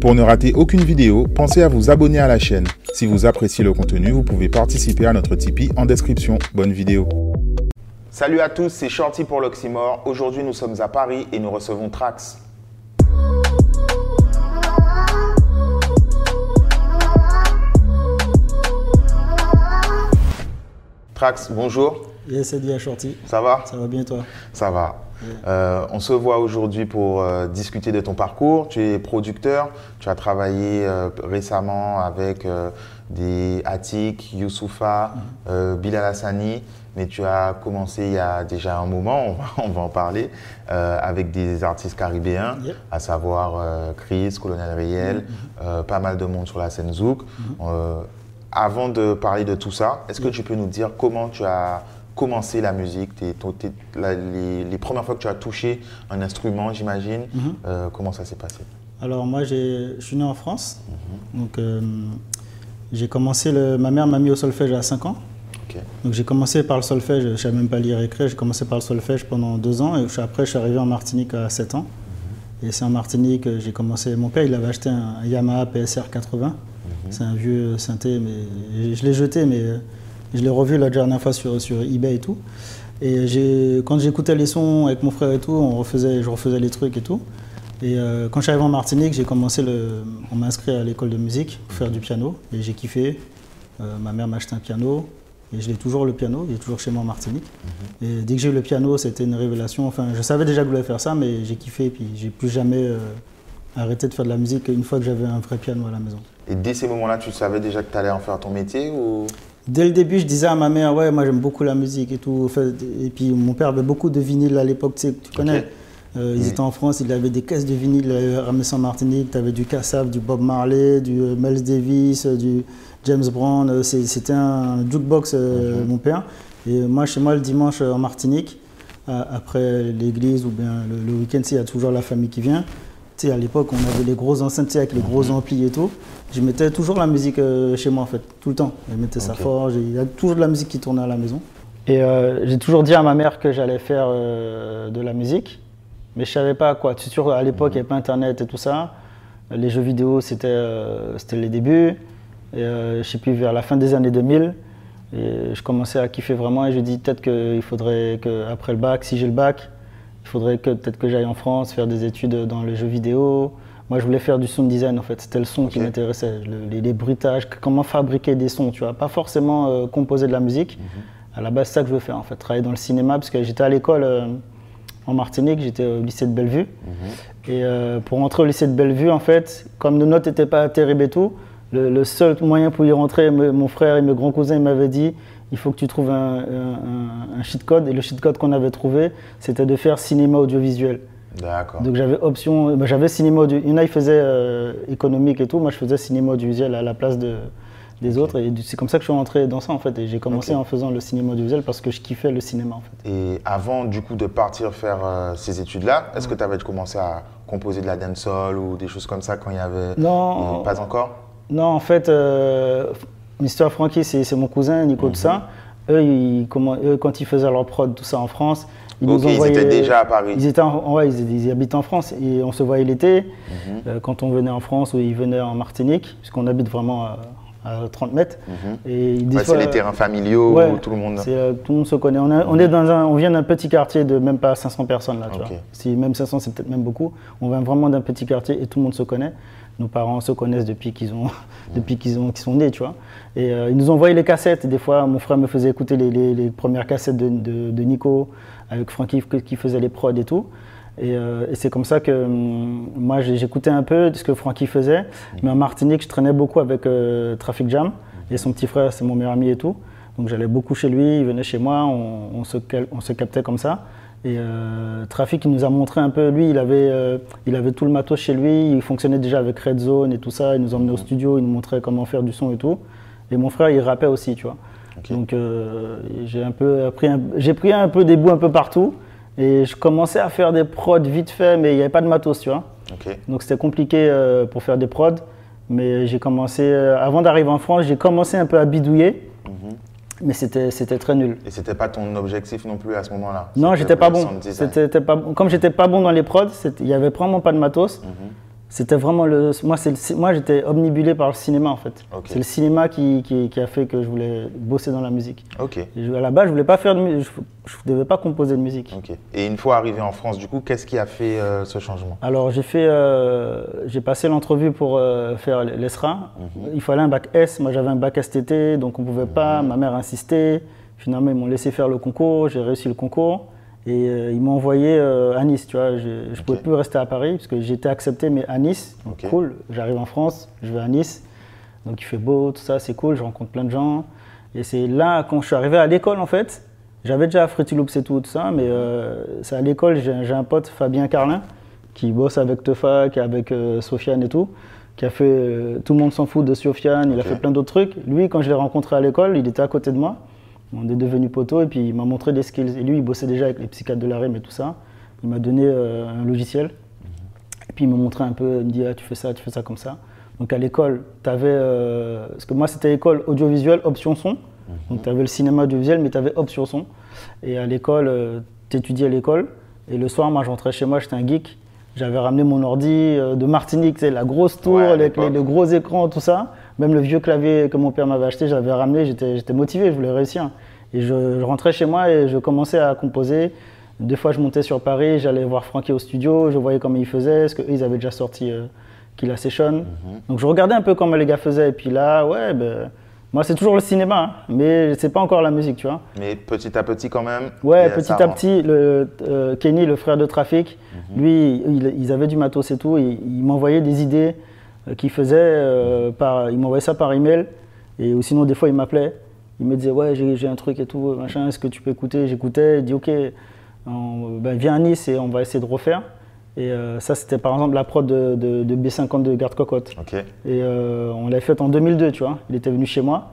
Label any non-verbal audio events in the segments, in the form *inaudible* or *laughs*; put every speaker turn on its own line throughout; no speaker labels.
Pour ne rater aucune vidéo, pensez à vous abonner à la chaîne. Si vous appréciez le contenu, vous pouvez participer à notre Tipeee en description. Bonne vidéo.
Salut à tous, c'est Shorty pour l'Oxymore. Aujourd'hui, nous sommes à Paris et nous recevons Trax. Trax, bonjour.
Yes, c'est bien Shorty.
Ça va?
Ça va bien toi?
Ça va. Euh, on se voit aujourd'hui pour euh, discuter de ton parcours. Tu es producteur, tu as travaillé euh, récemment avec des Attic, Youssoufa, Bilal Hassani, mais tu as commencé il y a déjà un moment, on va, *laughs* on va en parler, avec des artistes caribéens,
Yep.
à savoir Chris, Colonel Riel, pas mal de monde sur la scène Zouk. Euh, avant de parler de tout ça, est-ce que tu peux nous dire comment tu as commencé la musique, la- les, les premières fois que tu as touché un instrument, j'imagine,
Mhm.
euh, comment ça s'est passé?
Alors moi, je suis né en France. Donc euh, j'ai commencé, le, ma mère m'a mis au solfège à 5 ans. Donc j'ai commencé par le solfège, je ne savais même pas lire et écrire, j'ai commencé par le solfège pendant deux ans et après je suis arrivé en Martinique à 7 ans. Et c'est en Martinique que j'ai commencé, mon père il avait acheté un Yamaha PSR 80, c'est un vieux synthé, mais je l'ai jeté mais euh, je l'ai revu la dernière fois sur, sur eBay et tout. Et quand j'écoutais les sons avec mon frère et tout, on refaisait, je refaisais les trucs et tout. Et euh, quand arrivé en Martinique, j'ai commencé le, on m'a inscrit à l'école de musique pour faire du piano et j'ai kiffé. Euh, ma mère m'a acheté un piano et je l'ai toujours le piano, il est toujours chez moi en Martinique. Et dès que j'ai eu le piano, c'était une révélation. Enfin, je savais déjà que je voulais faire ça, mais j'ai kiffé et puis j'ai plus jamais euh, arrêté de faire de la musique une fois que j'avais un vrai piano à la maison.
Et dès ces moments-là, tu savais déjà que tu allais en faire ton métier ou?
Dès le début, je disais à ma mère, ouais, moi j'aime beaucoup la musique et tout. Et puis mon père avait beaucoup de vinyles à l'époque, tu sais, tu connais. Euh, ils
Oui.
étaient en France, il avait des caisses de vinyles il avait ramené ça en Martinique. Tu avais du Cassav, du Bob Marley, du euh, Miles Davis, euh, du James Brown. Euh, C'était un jukebox, euh, mon père. Et moi, chez moi, le dimanche euh, en Martinique, euh, après l'église ou bien le, le week-end, il y a toujours la famille qui vient. Tu sais, à l'époque, on avait les gros enceintes tu sais, avec les gros amplis et tout. Je mettais toujours la musique euh, chez moi, en fait, tout le temps. Je mettais ça
Ok.
fort, il y a toujours de la musique qui tournait à la maison. Et euh, j'ai toujours dit à ma mère que j'allais faire euh, de la musique, mais je savais pas quoi. C'est sûr, à l'époque, il n'y avait pas Internet et tout ça. Les jeux vidéo, c'était les débuts. Et je sais plus, vers la fin des années 2000, et je commençais à kiffer vraiment et je dis peut-être qu'il faudrait qu'après le bac, si j'ai le bac, il faudrait que peut-être que j'aille en France faire des études dans les jeux vidéo. Moi, je voulais faire du sound design en fait. C'était le son qui m'intéressait, le- les, les bruitages, comment fabriquer des sons, tu vois. Pas forcément euh, composer de la musique. À la base, c'est ça que je veux faire en fait, travailler dans le cinéma parce que j'étais à l'école euh, en Martinique, j'étais au lycée de Bellevue. Et euh, pour rentrer au lycée de Bellevue, en fait, comme nos notes n'étaient pas terribles et tout, le, le seul moyen pour y rentrer, me- mon frère et mes grands cousins ils m'avaient dit il faut que tu trouves un, un, cheat code. Et le cheat code qu'on avait trouvé, c'était de faire cinéma audiovisuel.
D'accord.
Donc j'avais option, bah, j'avais cinéma audio. Il y en a, ils faisaient euh, économique et tout. Moi, je faisais cinéma audiovisuel à la place de, des autres. Et c'est comme ça que je suis rentré dans ça en fait. Et j'ai commencé en faisant le cinéma audiovisuel parce que je kiffais le cinéma en fait.
Et avant du coup de partir faire euh, ces études-là, est-ce que tu avais commencé à composer de la dancehall ou des choses comme ça quand il y avait
Non.
Euh, pas encore?
Non, en fait, Mister Frankie, c'est mon cousin, Nico,
Mhm.
tout ça. Eux, ils- comment- eux, quand ils faisaient leur prod, tout ça en France, ils
Ok,
nous
ils
envoyaient.
étaient déjà à Paris.
Ils, étaient en- ouais, ils, ils habitent en France et on se voyait l'été.
Mhm.
euh, quand on venait en France ou ils venaient en Martinique, puisqu'on habite vraiment à, à 30 mètres. Et des
Mhm. Ouais, c'est les terrains familiaux
ouais,
où tout le monde.
euh, tout le monde se connaît. On, a- on est dans un, on vient d'un petit quartier de même pas 500 personnes là, tu
Ok.
vois. Si même 500, c'est peut-être même beaucoup. On vient vraiment d'un petit quartier et tout le monde se connaît. Nos parents se connaissent depuis qu'ils ont, depuis qu'ils ont, qu'ils sont nés, tu vois. Et euh, ils nous envoyaient les cassettes. Et des fois, mon frère me faisait écouter les, les- les premières cassettes de, de- de Nico avec Francky qui- faisait les prods et tout. Et, euh, et c'est comme ça que hum, moi j'écoutais un peu ce que Francky faisait. Mais en Martinique, je traînais beaucoup avec euh, Traffic Jam. Et son petit frère, c'est mon meilleur ami et tout. Donc j'allais beaucoup chez lui, il venait chez moi, on, on se, cal- on se captait comme ça. Et euh, Trafic, il nous a montré un peu, lui, il avait, euh, il avait tout le matos chez lui, il fonctionnait déjà avec Red Zone et tout ça, il nous emmenait au studio, il nous montrait comment faire du son et tout. Et mon frère, il rappait aussi, tu vois. Donc euh, j'ai un peu appris, un- j'ai pris un peu des bouts un peu partout. Et je commençais à faire des prods vite fait, mais il n'y avait pas de matos, tu vois. Donc c'était compliqué pour faire des prods. Mais j'ai commencé, avant d'arriver en France, j'ai commencé un peu à bidouiller.
Mhm.
Mais c'était très nul.
Et c'était pas ton objectif non plus à ce moment-là?
Non, j'étais pas bon. C'était- pas. Comme j'étais pas bon dans les prods, il y avait vraiment pas de matos.
Mhm.
C'était vraiment le. Moi, c'est moi j'étais omnibulé par le cinéma en fait. C'est le cinéma qui, qui- qui a fait que je voulais bosser dans la musique.
Ok.
Je- à la base, je voulais pas faire de musique. Je, je devais pas composer de musique.
Ok. Et une fois arrivé en France, du coup, qu'est-ce qui a fait euh, ce changement?
Alors j'ai fait, euh, j'ai passé l'entrevue pour euh, faire l'ESRA. Il fallait un bac S. Moi j'avais un bac STT, donc on pouvait pas. Ma mère insistait. Finalement ils m'ont laissé faire le concours. J'ai réussi le concours et euh, ils m'ont envoyé euh, à Nice. Tu vois, je, je pouvais plus rester à Paris parce que j'étais accepté, mais à Nice. Donc cool. J'arrive en France, je vais à Nice. Donc il fait beau, tout ça, c'est cool. Je rencontre plein de gens. Et c'est là quand je suis arrivé à l'école en fait. J'avais déjà Fruity Loops et tout, tout ça, mais euh, c'est à l'école, j'ai un pote, Fabien Carlin, qui bosse avec Tefa, qui est avec euh, Sofiane et tout, qui a fait Tout le monde s'en fout de Sofiane, il a fait plein d'autres trucs. Lui, quand je l'ai rencontré à l'école, il était à côté de moi. On est devenus poteaux et puis il m'a montré des skills. Et lui, il bossait déjà avec les psychiatres de la REM et tout ça. Il m'a donné euh, un logiciel. Et puis il m'a montré un peu, il me dit ah, tu fais ça, tu fais ça comme ça. Donc à l'école, tu avais. parce que moi, c'était école audiovisuelle, option son. Donc tu avais le cinéma audiovisuel, mais tu avais option son. Et à l'école, tu étudiais à l'école. Et le soir, moi, je rentrais chez moi, j'étais un geek. J'avais ramené mon ordi euh, de Martinique, sais, la grosse tour,
Ouais,
avec les,
l'époque.
le gros écran, tout ça. Même le vieux clavier que mon père m'avait acheté, j'avais ramené, j'étais motivé, je voulais réussir. Et je, je rentrais chez moi et je commençais à composer. Des fois, je montais sur Paris, j'allais voir Francky au studio, je voyais comment il faisait, parce qu'eux, ils avaient déjà sorti euh, Kill a Session.
Mhm.
Donc je regardais un peu comment les gars faisaient. Et puis là, ouais, ben, moi, c'est toujours le cinéma, hein, mais c'est pas encore la musique, tu vois.
Mais petit à petit, quand même.
Ouais,
et
petit à petit, le, euh, Kenny, le frère de Trafic,
Mhm.
lui, il- ils avaient du matos et tout. Il, il m'envoyait des idées qu'il faisait euh, par, il m'envoyait ça par email. Et ou sinon, des fois, il m'appelait. Il me disait, ouais, j'ai un truc et tout, machin, est-ce que tu peux écouter? J'écoutais, il dit, ok, on- ben, viens à Nice et on va essayer de refaire. Et euh, ça, c'était par exemple la prod de, de, de B50 de Garde Cocotte. Et euh, on l'a fait en 2002, tu vois. Il était venu chez moi.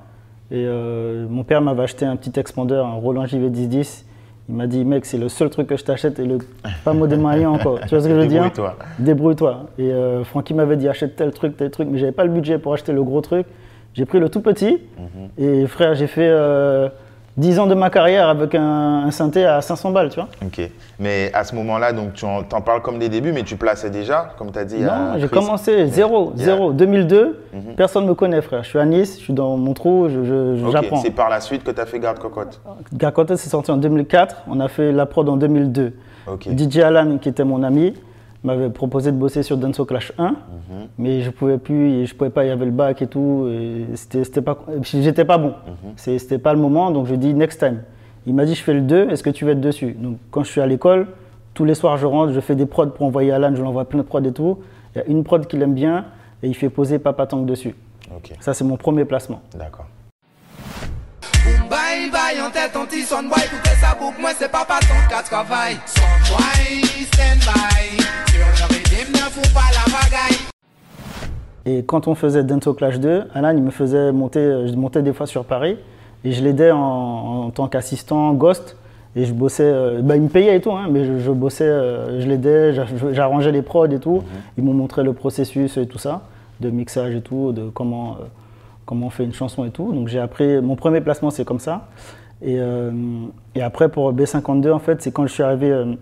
Et euh, mon père m'avait acheté un petit expandeur, un Roland JV1010. Il m'a dit, mec, c'est le seul truc que je t'achète et le pas mot démaillant encore. Tu vois ce que je veux dire
Débrouille-toi.
Débrouille-toi. Et euh, Francky m'avait dit, achète tel truc, tel truc, mais j'avais pas le budget pour acheter le gros truc. J'ai pris le tout petit.
Mhm.
Et frère, j'ai fait euh, 10 ans de ma carrière avec un, un synthé à 500 balles, tu vois.
Ok. Mais à ce moment-là, donc tu en t'en parles comme des débuts, mais tu plaçais déjà, comme tu as dit.
Non, j'ai commencé zéro,
Yeah.
zéro. 2002,
Mhm.
personne ne me connaît, frère. Je suis à Nice, je suis dans mon trou, je- je- j'apprends.
C'est par la suite que tu as fait Garde Cocotte.
Garcotte c'est sorti en 2004, on a fait la prod en 2002.
Ok.
DJ Alan, qui était mon ami, m'avait proposé de bosser sur Dance Clash 1,
Mhm.
mais je pouvais plus, je pouvais pas, il y avait le bac et tout, c'était, pas, j'étais pas bon.
Mhm.
C'est- C'était pas le moment, donc je dis next time. Il m'a dit je fais le 2, est-ce que tu veux être dessus? Donc quand je suis à l'école, tous les soirs je rentre, je fais des prods pour envoyer Alan, je lui envoie plein de prods et tout. Il y a une prod qu'il aime bien, et il fait poser Papa Tank dessus. Ça c'est mon premier placement.
D'accord.
Bye bye en tête, on petit son boy Tout que ça boucle, moi c'est papa ton cas de travail Son boy, stand by. Sur le rythme, ne fous pas la bagaille.
Et quand on faisait Dance Clash 2, Alan, il me faisait monter, euh, je montais des fois sur Paris. Et je l'aidais en, en tant qu'assistant Ghost. Et je bossais, euh, bah, il me payait et tout, hein, mais je, je bossais, euh, je l'aidais, j'a- j'arrangeais les prods et tout. Ils m'ont montré le processus et tout ça, de mixage et tout, de comment, euh, comment on fait une chanson et tout. Donc j'ai appris, mon premier placement c'est comme ça. Et, euh, et après pour B52, en fait, c'est quand je suis arrivé. euh,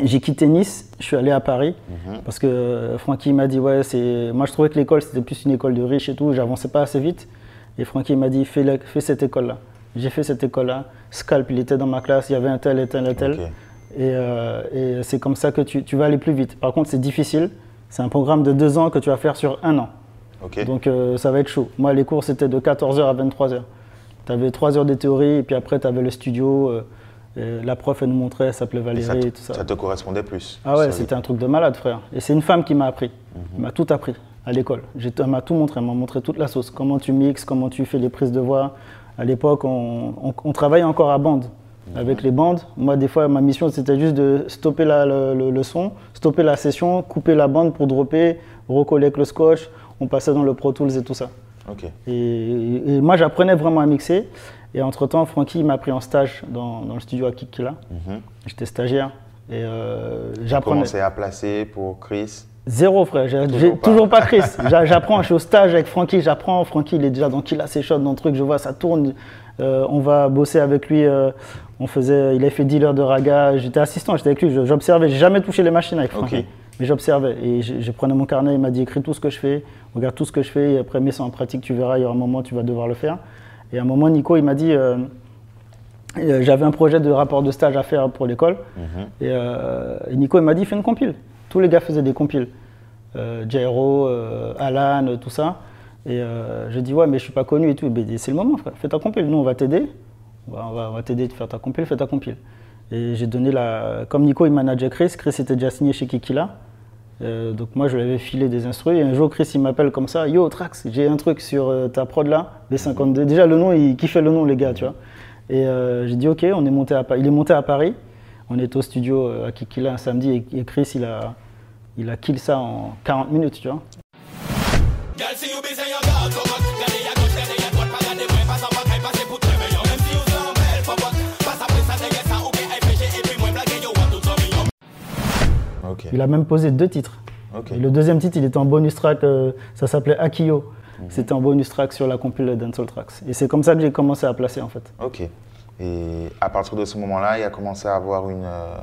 j'ai quitté Nice, je suis allé à Paris parce que euh, Francky m'a dit ouais c'est moi je trouvais que l'école c'était plus une école de riches et tout, j'avançais pas assez vite et Francky m'a dit fais, la- fais cette école là. J'ai fait cette école là. Scalp il était dans ma classe, il y avait un tel et tel et tel et, et c'est comme ça que tu, tu vas aller plus vite. Par contre c'est difficile, c'est un programme de deux ans que tu vas faire sur un an. Donc euh, ça va être chaud. Moi, les cours, c'était de 14h à 23h. Tu avais 3 heures de théorie, et puis après, tu avais le studio. euh, la prof, elle nous montrait, elle s'appelait
Et
Valérie
ça,
et,
te,
tout ça.
ça te correspondait plus.
Ah ouais,
Ça,
c'était un truc de malade, frère. Et c'est une femme qui m'a appris.
Mhm.
Elle m'a tout appris à l'école. Elle m'a tout montré. Elle m'a montré toute la sauce. Comment tu mixes, comment tu fais les prises de voix. À l'époque, on, on- on travaillait encore à bande.
Mhm.
Avec les bandes, moi des fois ma mission c'était juste de stopper la- le, le- le son, stopper la session, couper la bande pour dropper, recoller avec le scotch, on passait dans le Pro Tools et tout ça.
Ok.
Et, et moi, j'apprenais vraiment à mixer. Et entre-temps, Francky m'a pris en stage dans, dans le studio à Kikila.
Mhm.
J'étais stagiaire. Et euh, j'apprenais.
Commencer à placer pour Chris?
Zéro, frère. J'ai
Toujours pas.
toujours pas Chris. *laughs* J'a- J'apprends, je suis au stage avec Francky, j'apprends. Francky, il est déjà dans Killa Session, dans le truc, je vois, ça tourne. Euh, on va bosser avec lui. euh, on faisait, il a fait dealer de raga. J'étais assistant, j'étais avec lui, je- j'observais. J'ai jamais touché les machines avec Francky. Mais j'observais et je, je prenais mon carnet, il m'a dit écris tout ce que je fais, regarde tout ce que je fais et après mets ça en pratique, tu verras, il y aura un moment tu vas devoir le faire. Et à un moment, Nico, il m'a dit, euh, euh, j'avais un projet de rapport de stage à faire pour l'école. Et, euh, et Nico, il m'a dit, fais une compile. Tous les gars faisaient des compiles. Euh, Jairo, Alan, tout ça. Et j'ai dit, ouais, mais je suis pas connu et tout. C'est le moment, frère. Fais ta compile. Nous, on va t'aider. On va, on va- on va t'aider à faire ta compile, fais ta compile. Et j'ai donné la. Comme Nico, il manageait Chris. Chris était déjà signé chez Kikila. Euh, donc moi, je lui avais filé des instruits. Et un jour, Chris, il m'appelle comme ça. Yo, Trax, j'ai un truc sur euh, ta prod là, B52. Déjà, le nom, il kiffait le nom, les gars, tu vois. Et euh, j'ai dit, ok, on est monté à, il est monté à Paris. On est au studio à Kikila un samedi. Et, et Chris, il a, il a kill ça en 40 minutes, tu vois. Il a même posé deux titres. Et le deuxième titre, il était en bonus track, euh, ça s'appelait Akiyo. C'était en bonus track sur la compile Dancehall Tracks. Et c'est comme ça que j'ai commencé à placer en fait.
Ok. Et à partir de ce moment-là, il a commencé à avoir une euh,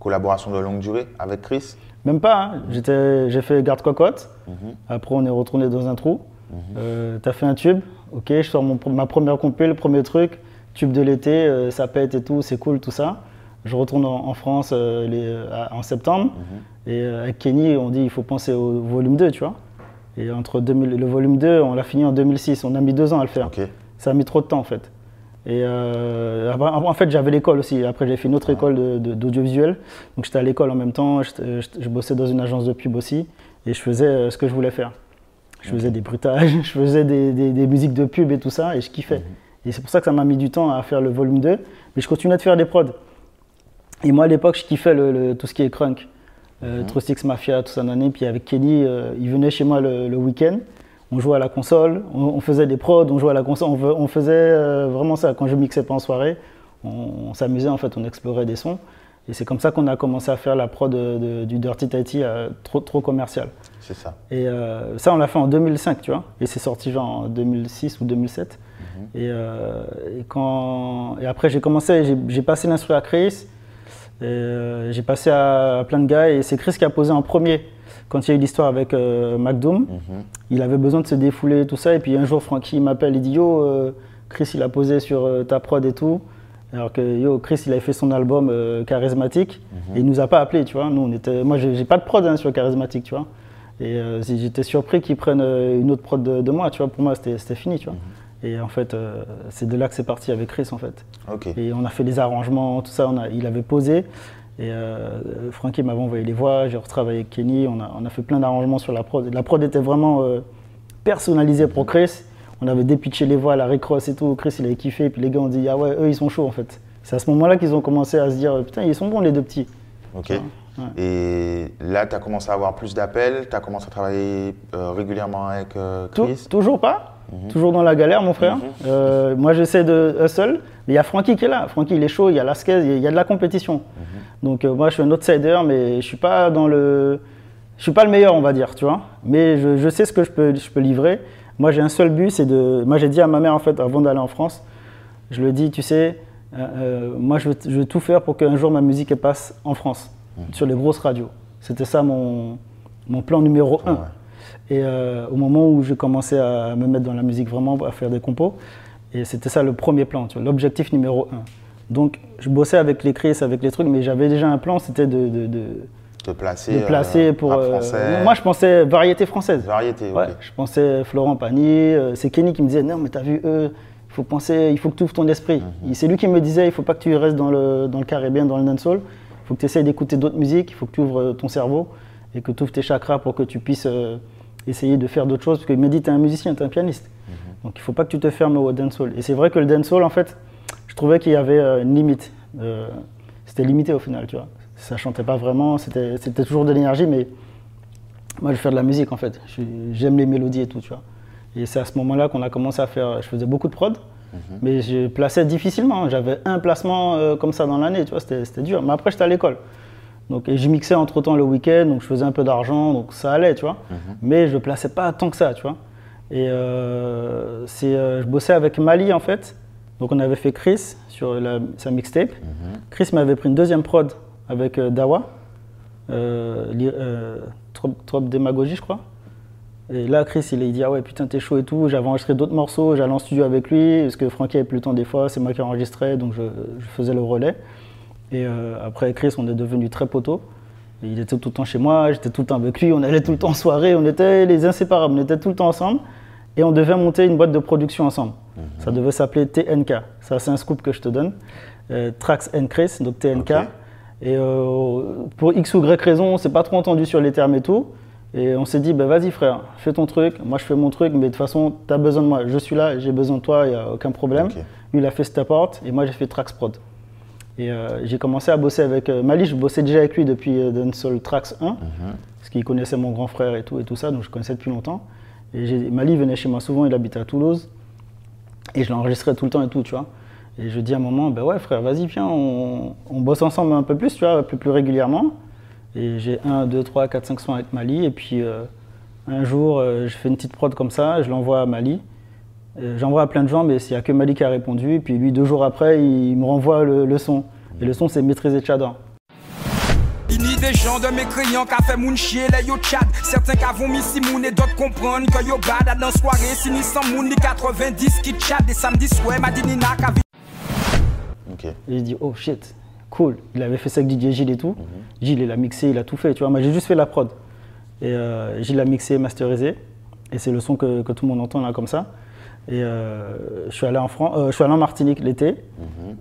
collaboration de longue durée avec Chris?
Même pas, hein. J'étais- j'ai fait garde cocotte. Après, on est retourné dans un trou. Euh, T'as fait un tube, ok, je sors mon, ma première compile, premier truc, tube de l'été, ça pète et tout, c'est cool, tout ça. Je retourne en, en France euh, les- euh, à- en septembre. Et euh, avec Kenny, on dit il faut penser au volume 2, tu vois. Et entre 2000 le volume 2, on l'a fini en 2006. On a mis deux ans à le faire. Ça a mis trop de temps en fait. Et euh, en fait, j'avais l'école aussi. Après, j'ai fait une autre école de- de- d'audiovisuel. Donc, j'étais à l'école en même temps. Je bossais dans une agence de pub aussi. Et je faisais ce que je voulais faire. Je faisais des bruitages, *laughs* je faisais des, des- des musiques de pub et tout ça. Et je kiffais. Et c'est pour ça que ça m'a mis du temps à faire le volume 2. Mais je continuais de faire des prods. Et moi, à l'époque, je kiffais le- le- tout ce qui est crunk. Euh, Trustix Mafia, tout ça, nanani. Puis avec Kenny, euh, il venait chez moi le, le week-end. On jouait à la console, on, on faisait des prods, on jouait à la console. On, faisait euh, vraiment ça. Quand je mixais pas en soirée, on, on s'amusait, en fait, on explorait des sons. Et c'est comme ça qu'on a commencé à faire la prod de- de- du Dirty Tighty euh, trop, trop commercial.
C'est ça.
Et euh, ça, on l'a fait en 2005, tu vois. Et c'est sorti genre en 2006 ou 2007. Et, euh, et quand... et après, j'ai commencé, j'ai- j'ai passé l'instru à Chris. Et, euh, j'ai passé à, à plein de gars. Et c'est Chris qui a posé en premier. Quand il y a eu l'histoire avec euh, McDoom, il avait besoin de se défouler et tout ça. Et puis un jour, Frankie m'appelle, il dit Yo, euh, Chris, il a posé sur euh, ta prod et tout. Alors que yo, Chris, il avait fait son album Charismatique. Et il nous a pas appelé, tu vois. Nous, on était... Moi, j'ai pas de prod hein, sur Charismatique, tu vois. Et j'étais surpris qu'ils prennent une autre prod de, de moi, tu vois. Pour moi, c'était c'était fini, tu vois. Et en fait, euh, c'est de là que c'est parti avec Chris, en fait.
Ok.
Et on a fait des arrangements, tout ça. On a, il avait posé. Et euh, Frankie m'avait envoyé les voix. J'ai retravaillé avec Kenny. On a, on a fait plein d'arrangements sur la prod. La prod était vraiment euh, personnalisée pour Chris. On avait dépitché les voix, la recross et tout. Chris, il avait kiffé. Et puis les gars ont dit Ah ouais, eux, ils sont chauds, en fait. C'est à ce moment-là qu'ils ont commencé à se dire Putain, ils sont bons, les deux petits.
Ok. Et là, tu as commencé à avoir plus d'appels, tu as commencé à travailler euh, régulièrement avec
Tou-
Chris?
toujours pas. Toujours dans la galère, mon frère. Euh, moi, j'essaie de hustle. Mais il y a Francky qui est là. Francky, il est chaud, il y a Lasquez, il y a- de la compétition. Donc, euh, moi, je suis un outsider, mais je suis pas dans le. Je suis pas le meilleur, on va dire, tu vois. Mais je, je sais ce que je peux, je peux livrer. Moi, j'ai un seul but, c'est de. Moi, j'ai dit à ma mère, en fait, avant d'aller en France, je lui ai dit, tu sais, euh, moi, je veux, je veux tout faire pour qu'un jour ma musique elle passe en France, sur les grosses radios. C'était ça mon, mon plan numéro un. Et euh, au moment où j'ai commencé à me mettre dans la musique vraiment, à faire des compos, et c'était ça le premier plan, l'objectif numéro un. Donc, je bossais avec les Chris, avec les trucs, mais j'avais déjà un plan, c'était de, de,
placer.
de placer
euh,
pour. euh, moi, je pensais variété française.
Variété, ok.
Ouais, je pensais Florent Pagny, euh, c'est Kenny qui me disait non mais t'as vu eux, il faut penser, il faut que tu ouvres ton esprit.
Mhm.
C'est lui qui me disait il faut pas que tu restes dans le, dans le caribéen, dans le dancehall, il faut que tu essayes d'écouter d'autres musiques, il faut que tu ouvres ton cerveau et que tu ouvres tes chakras pour que tu puisses essayer de faire d'autres choses. Parce qu'il me dit t'es un musicien, t'es un pianiste.
Mhm.
Donc il faut pas que tu te fermes au dancehall. Et c'est vrai que le dancehall en fait, je trouvais qu'il y avait euh, une limite. Euh, c'était limité au final, tu vois. Ça chantait pas vraiment, c'était toujours de l'énergie, mais moi, je fais de la musique en fait. J'aime les mélodies et tout, tu vois. Et c'est à ce moment-là qu'on a commencé à faire. Je faisais beaucoup de prod, mais je plaçais difficilement. J'avais un placement euh, comme ça dans l'année, tu vois. C'était dur. Mais après, j'étais à l'école. Donc, et je mixais entre temps le week-end, donc je faisais un peu d'argent, donc ça allait, tu vois. Mais je plaçais pas tant que ça, tu vois. Et euh, c'est, euh, je bossais avec Mali en fait. Donc on avait fait Chris sur la- sa mixtape. Chris m'avait pris une deuxième prod avec euh, Dawa. trop, trop démagogie, je crois. Et là, Chris, il, il dit Ah ouais, putain, t'es chaud et tout. J'avais enregistré d'autres morceaux, j'allais en studio avec lui, parce que Francky avait plus le temps des fois, c'est moi qui enregistrais, donc je, je faisais le relais. Et euh, après, Chris, on est devenus très. Et il était tout le temps chez moi, j'étais tout le temps avec lui, on allait tout le temps en soirée, on était les inséparables, on était tout le temps ensemble. Et on devait monter une boîte de production ensemble. Ça devait s'appeler TNK. Ça, c'est un scoop que je te donne. Euh, Trax and Chris, donc TNK. Et euh, pour X ou Y raison, on s'est pas trop entendu sur les termes et tout. Et on s'est dit, bah, vas-y frère, fais ton truc, moi je fais mon truc, mais de toute façon, tu as besoin de moi. Je suis là, j'ai besoin de toi, il n'y a aucun problème. Lui, il a fait Steport et moi j'ai fait Trax Prod. Et euh, j'ai commencé à bosser avec euh, Mali, je bossais déjà avec lui depuis euh, Dancehall Trax 1, parce qu'il connaissait mon grand frère et tout, et tout ça, donc je connaissais depuis longtemps. Et Mali venait chez moi souvent, il habitait à Toulouse, et je l'enregistrais tout le temps et tout, tu vois. Et je dis à un moment, ben ouais frère, vas-y, viens, on, on bosse ensemble un peu plus, tu vois, plus, plus régulièrement. Et j'ai 1, 2, 3, 4, 5 sons avec Mali, et puis euh, un jour, euh, je fais une petite prod comme ça, je l'envoie à Mali. Euh, J'envoie à plein de gens, mais il n'y a que Mali qui a répondu. Et puis lui, deux jours après, il me renvoie le, le son. Et le son, c'est Maîtriser Tchador.
Ini des gens de mécréants qui fait moun chier les yo chat Certains qui vont mis si moun et d'autres comprennent que yo bad dans soirée Si ni 100 moun ni 90 qui chat Des samedis soirs m'a dit ni n'a qu'à
Ok.
Et j'ai dit, oh shit, cool. Il avait fait ça avec DJ Gilles et tout. Gilles, il a mixé, il a tout fait, tu vois. Moi, j'ai juste fait la prod. Et euh, Gilles a mixé, masterisé. Et c'est le son que, que tout le monde entend là, comme ça. Et euh, je, suis allé en Fran- euh, je suis allé en Martinique l'été.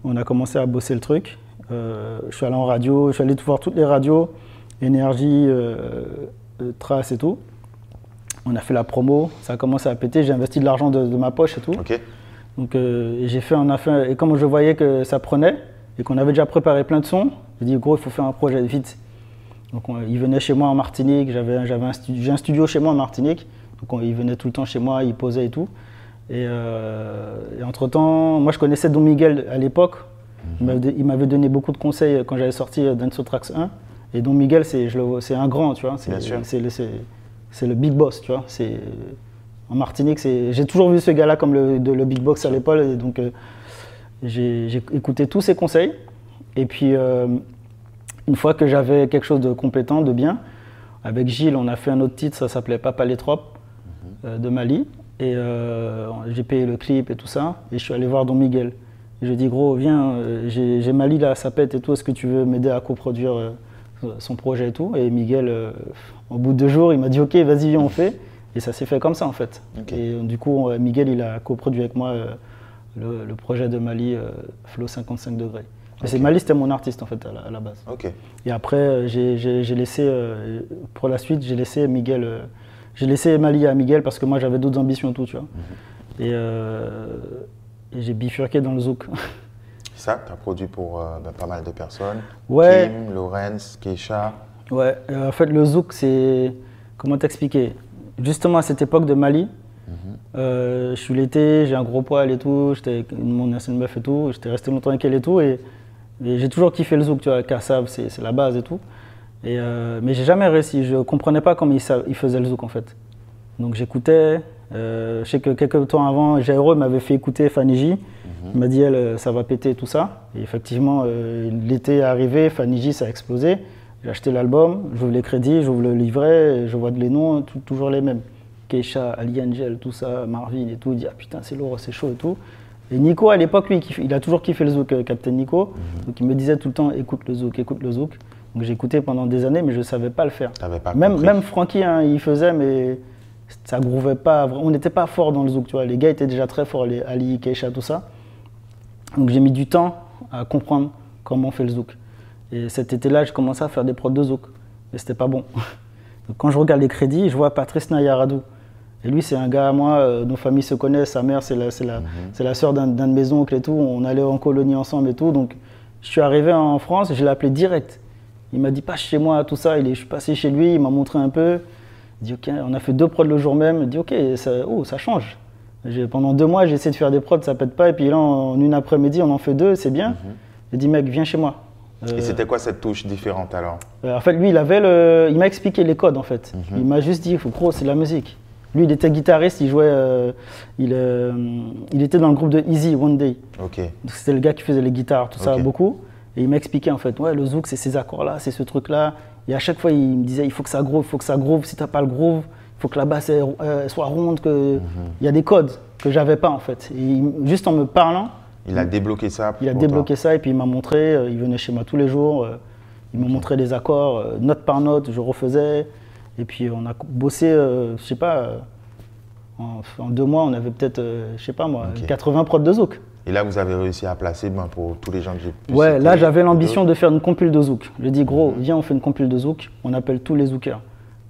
On a commencé à bosser le truc. Euh, je suis allé en radio, je suis allé voir toutes les radios, Énergie, Trace et tout. On a fait la promo, ça a commencé à péter. J'ai investi de l'argent de, de ma poche et tout. Donc euh, et j'ai fait un affaire et comme je voyais que ça prenait et qu'on avait déjà préparé plein de sons, j'ai dit gros il faut faire un projet vite. Donc on- il venait chez moi en Martinique, j'avais j'avais un un studio chez moi en Martinique, donc on- il venait tout le temps chez moi, il posait et tout. Et, entre temps, moi je connaissais Don Miguel à l'époque. Il m'avait- Il m'avait donné beaucoup de conseils quand j'avais sorti Dance Trax 1. Et Don Miguel, c'est un grand, tu vois. C'est
Bien sûr.
c'est le, big boss, tu vois. En Martinique, j'ai toujours vu ce gars-là comme le, de- le big boss à l'épaule. Et donc euh, j'ai écouté tous ses conseils. Et puis euh, une fois que j'avais quelque chose de compétent, de bien, avec Gilles, on a fait un autre titre, ça s'appelait Papa les Tropes euh, de Mali. Et euh, j'ai payé le clip et tout ça. Et je suis allé voir Don Miguel. Et je lui ai dit, gros, viens, euh, j'ai Mali là, ça pète et tout. Est-ce que tu veux m'aider à coproduire euh, son projet et tout? Et Miguel, euh, au bout de deux jours, il m'a dit, ok, vas-y, viens, on fait. Et ça s'est fait comme ça en fait. Et du coup, Miguel, il a coproduit avec moi euh, le, le projet de Mali, Flow 55 degrés. Mais c'est. Mali, c'était mon artiste en fait à la, à la base. Et après, j'ai- laissé, euh, pour la suite, j'ai laissé Miguel, euh, j'ai laissé Mali à Miguel parce que moi j'avais d'autres ambitions et tout, tu vois. Et, euh, et j'ai bifurqué dans le zouk.
Ça, tu as produit pour euh, pas mal de personnes.
Ouais.
Kim, Lorenz, Keisha.
Ouais, euh, en fait, le zouk, c'est. Comment t'expliquer? Justement, à cette époque de Mali, euh, je suis l'été, j'ai un gros poil et tout, j'étais avec mon ancienne meuf et tout, j'étais resté longtemps avec elle et tout, et, et j'ai toujours kiffé le zouk, tu vois, Kassav, c'est la base et tout. Et, euh, mais j'ai jamais réussi, je comprenais pas comment ils, ils faisaient le zouk en fait. Donc j'écoutais, euh, je sais que quelques temps avant, Jairo m'avait fait écouter Fanny J. Il m'a dit, elle, euh, ça va péter et tout ça. Et effectivement, euh, l'été est arrivé, Fanny J, ça a explosé. J'ai acheté l'album, j'ouvre les crédits, j'ouvre le livret, et je vois les noms, tout- toujours les mêmes. Keisha, Ali Angel, tout ça, Marvin et tout. Il dit, ah putain, c'est lourd, c'est chaud et tout. Et Nico, à l'époque, lui, il il a toujours kiffé le zouk, euh, Captain Nico. Donc il me disait tout le temps, écoute le zouk, écoute le zouk. Donc j'ai écouté pendant des années, mais je ne savais pas le faire.
Pas
Même,
compris.
même Francky, hein, il faisait, mais ça grouvait pas. On n'était pas fort dans le zouk, tu vois. Les gars étaient déjà très forts, les Ali, Keisha, tout ça. Donc j'ai mis du temps à comprendre comment on fait le zouk. Et cet été-là, j'ai commencé à faire des prods de zouk. Mais c'était pas bon. *laughs* Donc quand je regarde les crédits, je vois Patrice Nayaradou. Et lui, c'est un gars à moi, euh, nos familles se connaissent, sa mère, c'est la, c'est la, c'est la sœur d'un, d'un de mes oncles et tout. On allait en colonie ensemble et tout. Donc je suis arrivé en France, je l'ai appelé direct. Il m'a dit passe chez moi, tout ça. Il est, je suis passé chez lui, il m'a montré un peu. Il dit ok, on a fait deux prods le jour même. Il dit ok, ça, oh, ça change. Pendant deux mois, j'ai essayé de faire des prods, ça pète pas. Et puis là, en une après-midi, on en fait deux, c'est bien. Il dit mec, viens chez moi. Euh,
Et c'était quoi cette touche différente alors?
euh, en fait, lui, il avait le, il m'a expliqué les codes en fait.
Mhm.
Il m'a juste dit, gros, c'est de la musique. Lui, il était guitariste, il jouait, euh, il, euh, il était dans le groupe de Easy One Day.
Ok.
C'était le gars qui faisait les guitares, tout ça, beaucoup. Et il m'a expliqué en fait, ouais, le zouk, c'est ces accords-là, c'est ce truc-là. Et à chaque fois, il me disait, il faut que ça groove, il faut que ça groove. Si t'as pas le groove, il faut que la basse euh, soit ronde, que il y a des codes que j'avais pas en fait. Et juste en me parlant,
Il a débloqué ça.
il a débloqué ça et puis il m'a montré. euh, il venait chez moi tous les jours. euh, il m'a montré les accords, note par note, je refaisais. Et puis on a bossé, je sais pas, en, en deux mois, on avait peut-être, je sais pas moi,
Ok.
80 prods de zouk.
Et là, vous avez réussi à placer ben, pour tous les gens que j'ai pu
Ouais, là j'avais l'ambition de faire une compile de zouk. Je dis gros, viens on fait une compile de zouk, on appelle tous les zoukers.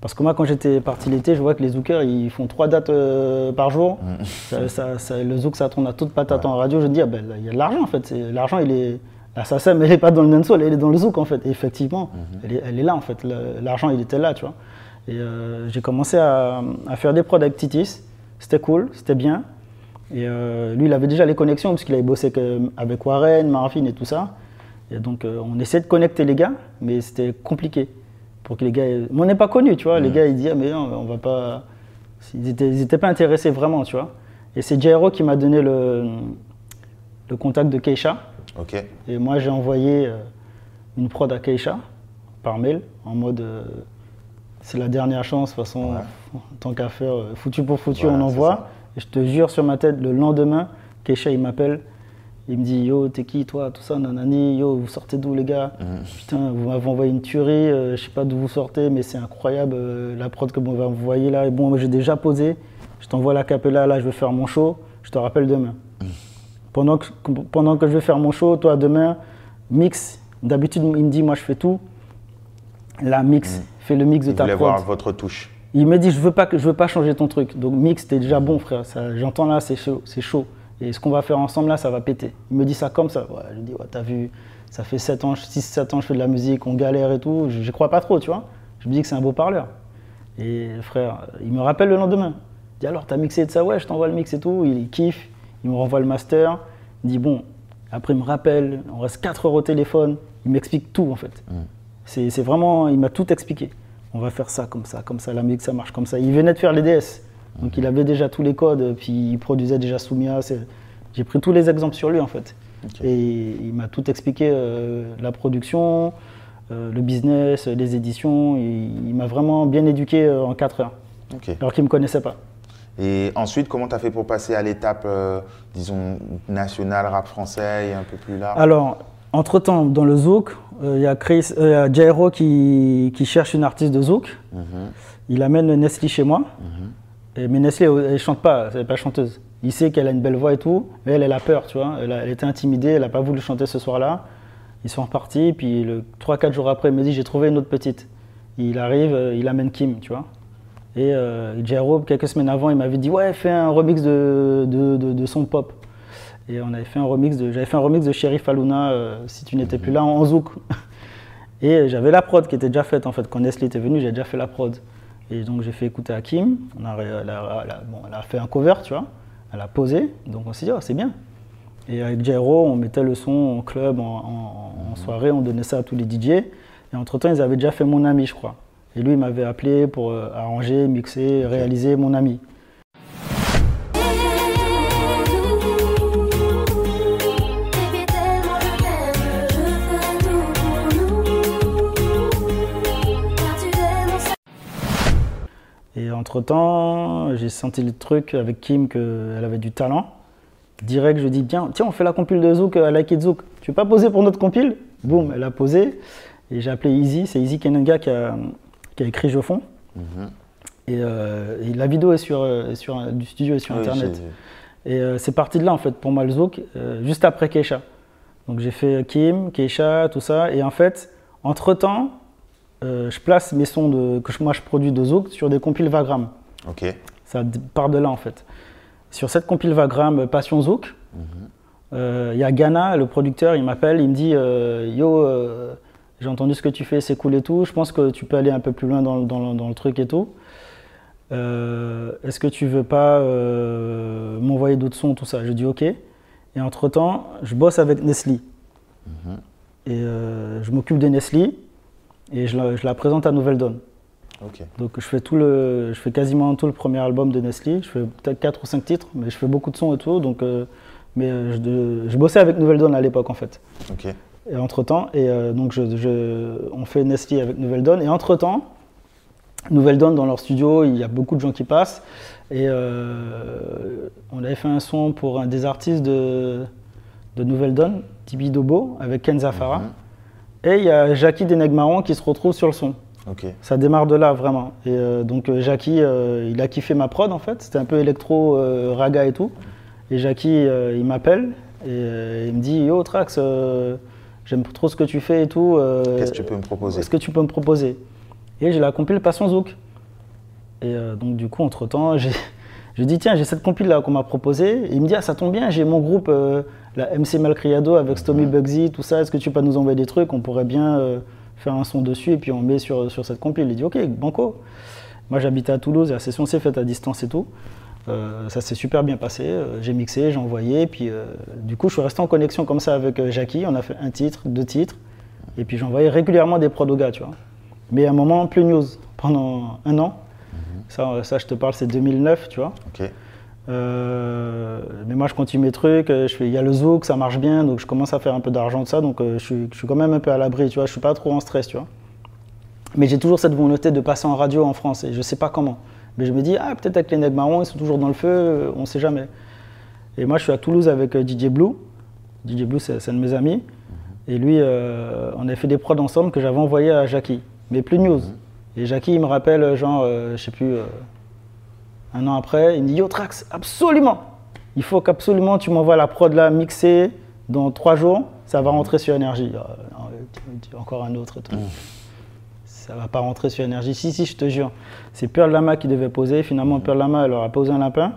Parce que moi quand j'étais parti l'été, je vois que les zoukers ils font trois dates euh, par jour. Ça- ça- ça- le zouk ça tourne à toute patate en radio. Je dis ah ben là, il y a de l'argent en fait. L'argent il est, la SACEM elle est pas dans le dancehall, elle est dans le zouk en fait. Et effectivement, elle, est, elle est là en fait. L'argent il était là tu vois. Et euh, j'ai commencé à, à faire des prods avec Titis. C'était cool, c'était bien. Et euh, lui, il avait déjà les connexions, parce qu'il avait bossé avec Warren, Marvin et tout ça. Et donc, euh, on essayait de connecter les gars, mais c'était compliqué. Pour que les gars. Mais on n'est pas connus, tu vois. Les gars, ils disaient, Ah, mais non, on va pas. Ils n'étaient pas intéressés vraiment, tu vois. Et c'est Jairo qui m'a donné le, le contact de Keisha.
Ok.
Et moi, j'ai envoyé euh, une prod à Keisha par mail, en mode c'est la dernière chance, de toute façon, tant qu'à faire, foutu pour foutu,
Voilà,
on envoie. Et je te jure sur ma tête, le lendemain, Keisha, il m'appelle. Il me dit Yo, t'es qui toi Tout ça, nanani. Yo, vous sortez d'où les gars?
Mhm.
Putain, vous m'avez envoyé une tuerie. euh, je sais pas d'où vous sortez, mais c'est incroyable euh, la prod que vous m'avez envoyée là. Et bon, moi, j'ai déjà posé. Je t'envoie la capella là, je vais faire mon show. Je te rappelle demain. Pendant que, pendant que je vais faire mon show, toi demain, mix. D'habitude, il me dit Moi, je fais tout. Là, mix. Fais le mix de
Il
ta prod.
voir votre touche.
Il me dit je veux pas que je veux pas changer ton truc. Donc mix t'es déjà bon frère. J'entends là c'est chaud, c'est chaud. Et ce qu'on va faire ensemble là ça va péter. Il me dit ça comme ça. Ouais, je lui dis ouais, t'as vu, ça fait 7 ans, 6-7 ans je fais de la musique, on galère et tout. Je, je crois pas trop tu vois. Je me dis que c'est un beau parleur. Et frère, il me rappelle le lendemain. Il dit alors t'as mixé de ça? Ouais je t'envoie le mix et tout. Il kiffe, il me renvoie le master. Il dit bon. Après il me rappelle, on reste 4 heures au téléphone. Il m'explique tout en fait. C'est c'est vraiment, il m'a tout expliqué. On va faire ça comme ça, comme ça, la musique ça marche comme ça. Il venait de faire les DS, donc il avait déjà tous les codes, puis il produisait déjà Soumia. J'ai pris tous les exemples sur lui en fait. Et il m'a tout expliqué, euh, la production, euh, le business, les éditions. Il, il m'a vraiment bien éduqué euh, en 4 heures,
Ok.
alors qu'il ne me connaissait pas.
Et ensuite, comment tu as fait pour passer à l'étape, disons, nationale, rap français et un peu plus large?
Alors, entre-temps, dans le Zouk, euh, il y a Chris, euh, il y a Jairo qui, qui cherche une artiste de Zouk.
Mhm.
Il amène Nestlé chez moi. Et, mais Nestlé, elle ne chante pas, elle n'est pas chanteuse. Il sait qu'elle a une belle voix et tout, mais elle, elle a peur, tu vois. Elle, a- elle était intimidée, elle n'a pas voulu chanter ce soir-là. Ils sont repartis, puis le 3-4 jours après, il me dit J'ai trouvé une autre petite. Il arrive, euh, il amène Kim, tu vois. Et euh, Jairo, quelques semaines avant, il m'avait dit Ouais, fais un remix de, de, de- de son pop. Et on avait fait un remix de, j'avais fait un remix de Sheriff Aluna, euh, si tu n'étais plus là, en zouk. *laughs* Et j'avais la prod qui était déjà faite en fait. Quand Nestlé était venu, j'avais déjà fait la prod. Et donc j'ai fait écouter à Kim. On a, elle, a, elle a- bon, elle a fait un cover, tu vois. Elle a posé. Donc on s'est dit, oh, c'est bien. Et avec Jairo, on mettait le son en club, en, en- en soirée, on donnait ça à tous les DJ. Et entre-temps, ils avaient déjà fait Mon Ami, je crois. Et lui, il m'avait appelé pour euh, arranger, mixer, réaliser Mon Ami. Entre-temps, j'ai senti le truc avec Kim qu'elle avait du talent. Direct, je dis, tiens, tiens, on fait la compile de Zouk à Like It Zouk. Tu veux pas poser pour notre compile? Boum, elle a posé. Et j'ai appelé Easy, c'est Easy Kenenga qui a, qui a écrit Je fond. Et, euh, et la vidéo est sur, euh, est du studio et sur
Oui,
Internet. Et euh, c'est parti de là, en fait, pour moi, le Zouk, euh, juste après Keisha. Donc j'ai fait Kim, Keisha, tout ça. Et en fait, entre-temps, euh, je place mes sons de, que je- moi je produis de Zouk sur des compiles Vagram.
Ok.
Ça part de là en fait. Sur cette compile Vagram euh, Passion Zouk, euh, il y a Ghana, le producteur, il m'appelle, il me dit euh, Yo, j'ai entendu ce que tu fais, c'est cool et tout. Je pense que tu peux aller un peu plus loin dans, le- dans dans le truc et tout. Est-ce que tu veux pas m'envoyer d'autres sons, tout ça? Je dis ok. Et entre temps, je bosse avec Nestlé. Et euh, je m'occupe de Nestlé et je la, je la présente à Nouvelle Donne. Donc je fais, tout le, je fais quasiment tout le premier album de Nestlé. Je fais peut-être 4 ou 5 titres, mais je fais beaucoup de sons et tout. Donc, euh, mais euh, je, bossais avec Nouvelle Donne à l'époque en fait. Et entre temps, et euh, donc je, on fait Nestlé avec Nouvelle Donne. Et entre temps, Nouvelle Donne dans leur studio, il y a beaucoup de gens qui passent. Et euh, on avait fait un son pour un des artistes de, de Nouvelle Donne, Tibi Dobo, avec Ken Zafara. Et il y a Jackie Denegmaron qui se retrouve sur le son. Ça démarre de là vraiment. Et euh, donc euh, Jackie, euh, il a kiffé ma prod en fait. C'était un peu électro, euh, raga et tout. Et Jackie, il m'appelle et il me dit Yo Trax, j'aime trop ce que tu fais et tout.
Qu'est-ce que tu peux me proposer?
Est-ce que tu peux me proposer? Et j'ai la compile Passion Zouk. Et donc du coup, entre temps, *laughs* j'ai je dis tiens, j'ai cette compile là qu'on m'a proposée. Et il me dit ah ça tombe bien, j'ai mon groupe, euh, la MC Malcriado avec Stomy Bugsy, tout ça. Est-ce que tu peux nous envoyer des trucs? On pourrait bien euh, faire un son dessus et puis on met sur, sur cette compile. Il dit ok, banco. Moi j'habitais à Toulouse, et la session s'est faite à distance et tout. Euh, ça s'est super bien passé. J'ai mixé, j'ai envoyé. Puis du coup, je suis resté en connexion comme ça avec Jackie. On a fait un titre, deux titres. Et puis j'envoyais régulièrement des prods aux gars, tu vois. Mais à un moment, plus news. Pendant un an. Ça, ça, je te parle, c'est 2009, tu vois.
Ok.
Euh, mais moi, je continue mes trucs. euh, il y a le zouk, ça marche bien, donc je commence à faire un peu d'argent de ça. Donc, euh, je, suis, je suis quand même un peu à l'abri, tu vois. Je suis pas trop en stress, tu vois. Mais j'ai toujours cette volonté de passer en radio en France et je sais pas comment. Mais je me dis, ah, peut-être avec les Nègres Marrons, ils sont toujours dans le feu, on sait jamais. Et moi, je suis à Toulouse avec DJ Blue. DJ Blue, c'est un de mes amis. Et lui, euh, on a fait des prods ensemble que j'avais envoyé à Jackie, mais plus news. Et Jackie, il me rappelle, euh, genre, euh, je sais plus, euh, un an après, il me dit Yo Trax, absolument Il faut qu'absolument tu m'envoies la prod là mixée dans trois jours, ça va rentrer sur énergie. Tu- encore un autre truc. Ça va pas rentrer sur énergie. Si, si, je te jure. C'est Pearl Lama qui devait poser. Finalement, Pearl Lama, elle leur a posé un lapin.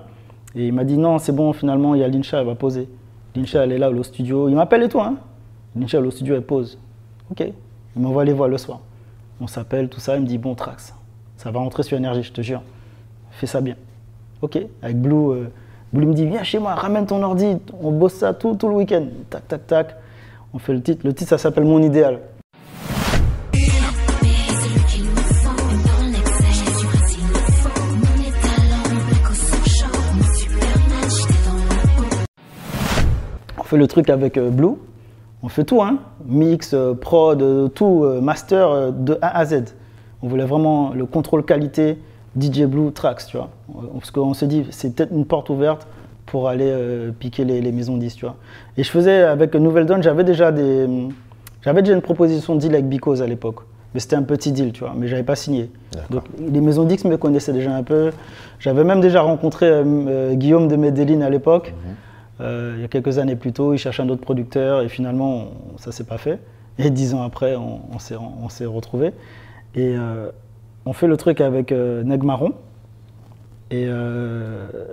Et il m'a dit non, c'est bon, finalement, il y a Lincha, elle va poser. Lincha, elle est là au studio. Il m'appelle et tout, hein. Lincha, au studio, elle pose. Ok. Il m'envoie les voix le soir. On s'appelle, tout ça. Il me dit bon, Trax, ça va rentrer sur énergie, je te jure. Fais ça bien. Ok. Avec Blue, euh, Blue me dit viens chez moi, ramène ton ordi, on bosse ça tout, tout le week-end. Tac, tac, tac. On fait le titre. Le titre, ça s'appelle Mon idéal. On fait le truc avec euh, Blue. On fait tout, hein. Mix, euh, prod, euh, tout, euh, master de A à Z. On voulait vraiment le contrôle qualité DJ Blue Tracks, tu vois. Parce qu'on s'est dit, c'est peut-être une porte ouverte pour aller euh, piquer les, les maisons 10, tu vois. Et je faisais, avec Nouvelle Donne, j'avais déjà des... J'avais déjà une proposition de deal avec Bicose à l'époque. Mais c'était un petit deal, tu vois. Mais j'avais pas signé. Donc les maisons 10 me connaissaient déjà un peu. J'avais même déjà rencontré euh, Guillaume de Medellin à l'époque. Euh, il y a quelques années plus tôt, il cherchait un autre producteur et finalement, on- ça s'est pas fait. Et dix ans après, on, on s'est retrouvés. Et euh, on fait le truc avec euh, Neg Marron. Et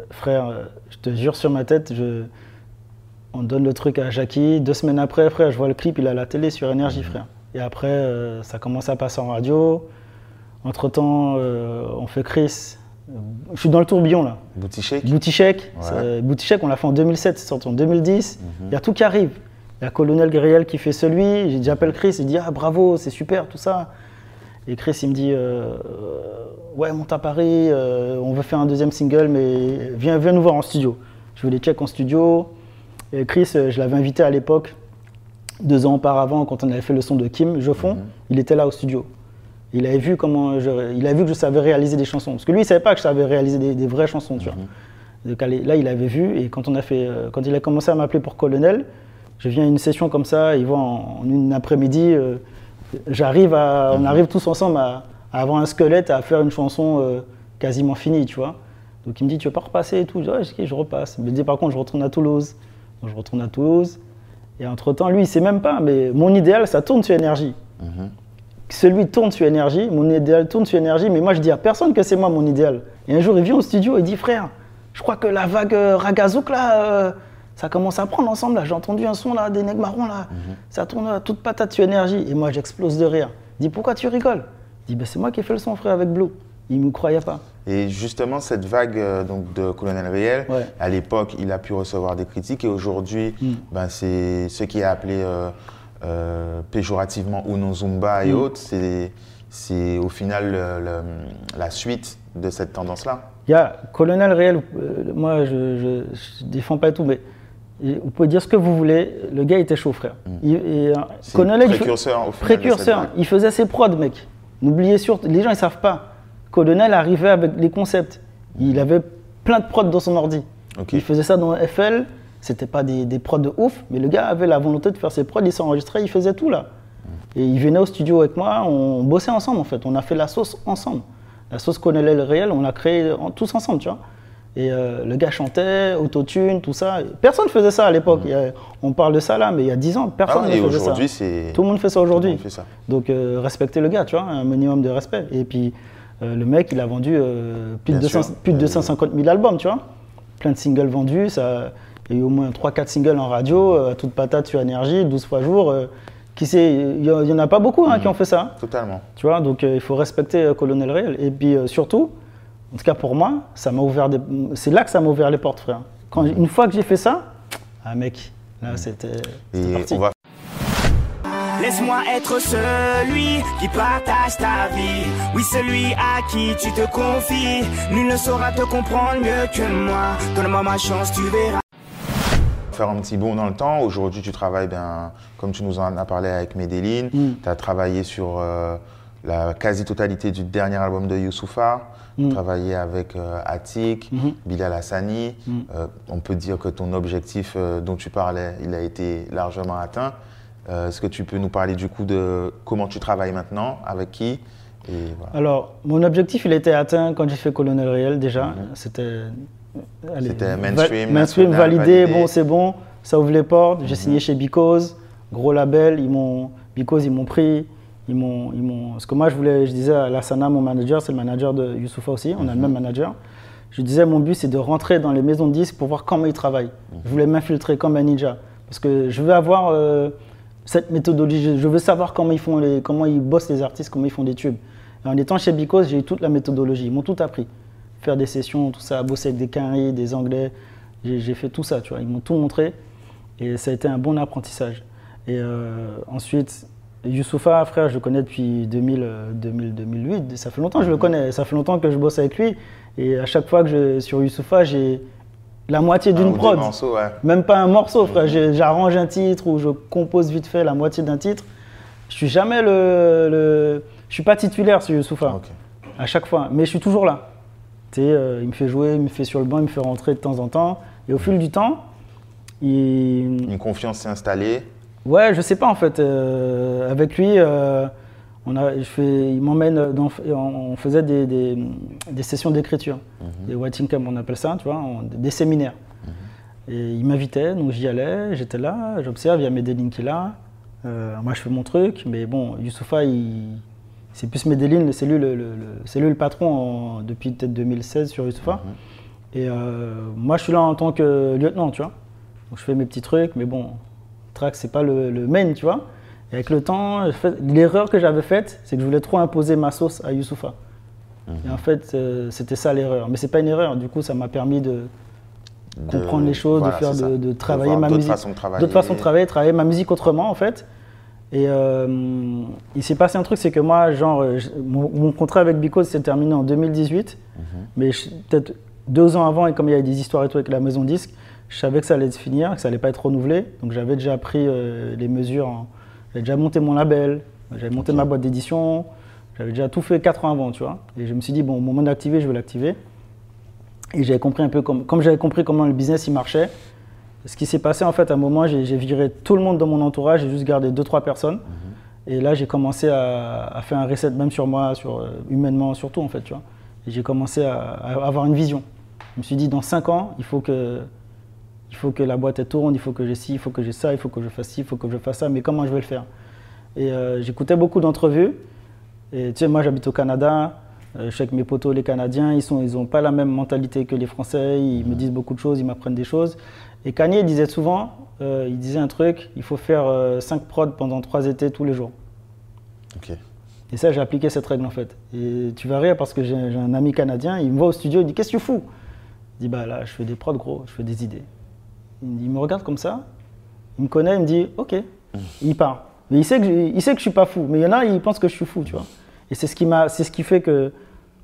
frère, je te jure sur ma tête, je, on donne le truc à Jackie. Deux semaines après, frère, je vois le clip, il est à la télé sur Énergie, frère. Et après, ça commence à passer en radio. Entre-temps, on fait Chris. Je suis dans le tourbillon là.
Booty Shake
Boutichek,
Ouais.
Boutichek, on l'a fait en 2007, c'est sorti en 2010. Il y a tout qui arrive. Il y a Colonel Guerriel qui fait celui. J'appelle Chris, il dit Ah bravo, c'est super, tout ça. Et Chris, il me dit euh, euh, Ouais, monte à Paris, euh, on veut faire un deuxième single, mais viens, viens nous voir en studio. Je veux les check en studio. Et Chris, euh, je l'avais invité à l'époque, deux ans auparavant, quand on avait fait le son de Kim Joffon, il était là au studio. Il avait vu comment je, il a vu que je savais réaliser des chansons. Parce que lui, il savait pas que je savais réaliser des, des vraies chansons, tu vois. Donc, allez, là, il avait vu et quand on a fait, euh, quand il a commencé à m'appeler pour Colonel, je viens à une session comme ça, il voit en, en une après-midi, euh, j'arrive à, on arrive tous ensemble à, à avoir un squelette, à faire une chanson euh, quasiment finie, tu vois. Donc il me dit, tu veux pas repasser et tout? Je dis, ouais, je repasse. Il me dit, par contre, je retourne à Toulouse. Donc je retourne à Toulouse. Et entre-temps, lui, il sait même pas, mais mon idéal, ça tourne sur énergie. Celui tourne sur énergie, mon idéal tourne sur énergie, mais moi je dis à personne que c'est moi mon idéal. Et un jour il vient au studio et il dit frère, je crois que la vague euh, Ragazouk là, euh, ça commence à prendre ensemble là. J'ai entendu un son là, des nègres marrons là, ça tourne à toute patate sur énergie. Et moi j'explose de rire. Il dit pourquoi tu rigoles? Il dit ben, c'est moi qui ai fait le son frère avec Blue. Il ne me croyait pas.
Et justement, cette vague euh, donc, de Colonel Riel,
Ouais.
à l'époque, il a pu recevoir des critiques et aujourd'hui, ben, c'est ce qui est appelé euh, euh, péjorativement Uno Zumba et autres. C'est, c'est au final le- le- la suite de cette tendance-là.
Il y a Colonel Réel, euh, moi je, je défends pas tout, mais vous pouvez dire ce que vous voulez, le gars était chaud, frère. Il, et, euh,
Mm.
Colonel,
précurseur au final
précurseur, il faisait ses prods, mec. N'oubliez surtout, les gens ils savent pas. Colonel arrivait avec les concepts. Il avait plein de prods dans son ordi. Il faisait ça dans FL, c'était pas des, des prods de ouf, mais le gars avait la volonté de faire ses prods, il s'enregistrait, il faisait tout là. Et il venait au studio avec moi, on bossait ensemble en fait, on a fait la sauce ensemble. La sauce Colonel réel, on l'a créée en- tous ensemble, tu vois. Et euh, le gars chantait, autotune, tout ça. Personne faisait ça à l'époque. A- On parle de ça là, mais il y a 10 ans, personne
Ah,
ne faisait ça. Tout le monde fait ça
le
aujourd'hui. Donc euh, respecter le gars, tu vois, un minimum de respect. Et puis euh, le mec, il a vendu plus, de
Bien
200
sûr.
plus de
Euh,
250 000 albums, tu vois. Plein de singles vendus, ça, il y a eu au moins 3-4 singles en radio, euh, à toute patate sur énergie, 12 fois jour. euh, qui sait, il y, en a pas beaucoup hein, qui ont fait ça.
Totalement.
Tu vois, donc euh, il faut respecter euh, Colonel Réel. Et puis euh, surtout, en tout cas pour moi, ça m'a ouvert des... c'est là que ça m'a ouvert les portes, frère. Quand, une fois que j'ai fait ça, ah mec, là c'était c'était
Et
parti.
on va
Laisse-moi être celui qui partage ta vie. Oui, celui à qui tu te confies. Nul ne saura te comprendre mieux que moi. Donne-moi ma chance, tu verras.
Faire un petit bond dans le temps. Aujourd'hui, tu travailles, ben, comme tu nous en as parlé avec Medellin,
Mm.
tu as travaillé sur euh, la quasi-totalité du dernier album de Youssoufa,
Mm.
travaillé avec euh, Attic,
Mhm.
Bilal Hassani.
Mm.
Euh, on peut dire que ton objectif euh, dont tu parlais, il a été largement atteint. Est-ce que tu peux nous parler du coup de comment tu travailles maintenant, avec qui? Et voilà.
Alors, mon objectif, il était atteint quand j'ai fait Colonel Réel déjà. C'était.
C'était mainstream,
mainstream, validé,
validé. Mhm.
bon, c'est bon, ça ouvre les portes. J'ai signé chez Because, gros label, ils m'ont. Because, ils m'ont pris. Ils m'ont, ils m'ont. Parce que moi, je voulais, je disais à Lassana, mon manager, c'est le manager de Youssoufa aussi, on a
Mhm.
le même manager. Je disais, mon but, c'est de rentrer dans les maisons de disques pour voir comment ils travaillent.
Mhm.
Je voulais m'infiltrer comme un ninja. Parce que je veux avoir euh, cette méthodologie. Je- Je veux savoir comment ils, font les, comment ils bossent les artistes, comment ils font des tubes. Et en étant chez Because, j'ai eu toute la méthodologie. Ils m'ont tout appris. Faire des sessions, tout ça, bosser avec des quinries, des anglais. J'ai fait tout ça, tu vois. Ils m'ont tout montré. Et ça a été un bon apprentissage. Et euh, ensuite, Youssoufa, frère, je le connais depuis 2000, euh, 2000, 2008. Ça fait longtemps que je le connais. Ça fait longtemps que je bosse avec lui. Et à chaque fois que je sur Youssoufa, j'ai la moitié d'une
deux
prod.
morceaux, ouais.
Même pas un morceau, frère. J'arrange un titre ou je compose vite fait la moitié d'un titre. Je suis jamais le, le- je suis pas titulaire sur Youssoufa à chaque fois, mais je suis toujours là. Euh, il me fait jouer, il me fait sur le banc, il me fait rentrer de temps en temps. Et au fil du temps, il,
Une confiance s'est installée.
Ouais, je sais pas en fait. euh, avec lui, euh, on a, je fais, il m'emmène dans, on faisait des, des- des sessions d'écriture, des writing camp on appelle ça, tu vois, on- des séminaires. Et il m'invitait, donc j'y allais, j'étais là, j'observe, il y a Medellin qui est là. Moi je fais mon truc, mais bon, Youssoufa, il, c'est plus Medellin, c'est lui le, le- le- c'est lui le patron en- depuis peut-être 2016 sur Youssoufa. Et euh, moi je suis là en tant que lieutenant, tu vois. Donc je fais mes petits trucs, mais bon, track c'est pas le, le main, tu vois. Et avec le temps, l'erreur que j'avais faite, c'est que je voulais trop imposer ma sauce à Youssoufa. Et en fait, euh, c'était ça l'erreur. Mais c'est pas une erreur, du coup ça m'a permis de
de-
comprendre les choses,
voilà,
de faire de, de travailler ma
d'autres
musique,
façons de travailler.
d'autres façons de travailler, travailler ma musique autrement en fait. Et euh, il s'est passé un truc, c'est que moi, genre, euh, je- mon, mon contrat avec Because s'est terminé en 2018,
Mhm.
mais peut-être deux ans avant, et comme il y avait des histoires et tout avec la maison disque, je savais que ça allait se finir, que ça allait pas être renouvelé, donc j'avais déjà pris euh, les mesures, j'avais déjà monté mon label, j'avais monté ma boîte d'édition, j'avais déjà tout fait quatre ans avant, tu vois. Et je me suis dit, bon, au moment d'activer, je veux l'activer. Et j'avais compris un peu comme, comme j'avais compris comment le business il marchait. Ce qui s'est passé en fait, à un moment, j'ai viré tout le monde dans mon entourage, j'ai juste gardé deux trois personnes. Et là, j'ai commencé à, à faire un reset même sur moi, sur euh, humainement surtout en fait, tu vois. Et j'ai commencé à, à avoir une vision. Je me suis dit, dans cinq ans, il faut que il faut que la boîte elle tourne, il faut que j'ai ci, il faut que j'ai ça, il faut que je fasse ci, il faut que je fasse ça. Mais comment je vais le faire? Et euh, j'écoutais beaucoup d'entrevues. Et tu sais, moi, j'habite au Canada. Euh, je sais que mes potos, les Canadiens, ils n'ont ils ont pas la même mentalité que les Français. Ils me disent beaucoup de choses, ils m'apprennent des choses. Et Kanye disait souvent, euh, il disait un truc, il faut faire 5 prods pendant 3 étés tous les jours.
Ok.
Et ça, j'ai appliqué cette règle en fait. Et tu vas rire parce que j'ai un ami canadien, il me voit au studio, il dit Qu'est-ce que tu fous? Je dis Bah là, je fais des prods gros, je fais des idées. Il me, me regarde comme ça, il me connaît, il me dit Ok. Il part. Mais il sait, que je, il sait que je suis pas fou. Mais il y en a, ils pensent que je suis fou, tu vois. Et c'est ce qui, m'a, c'est ce qui fait que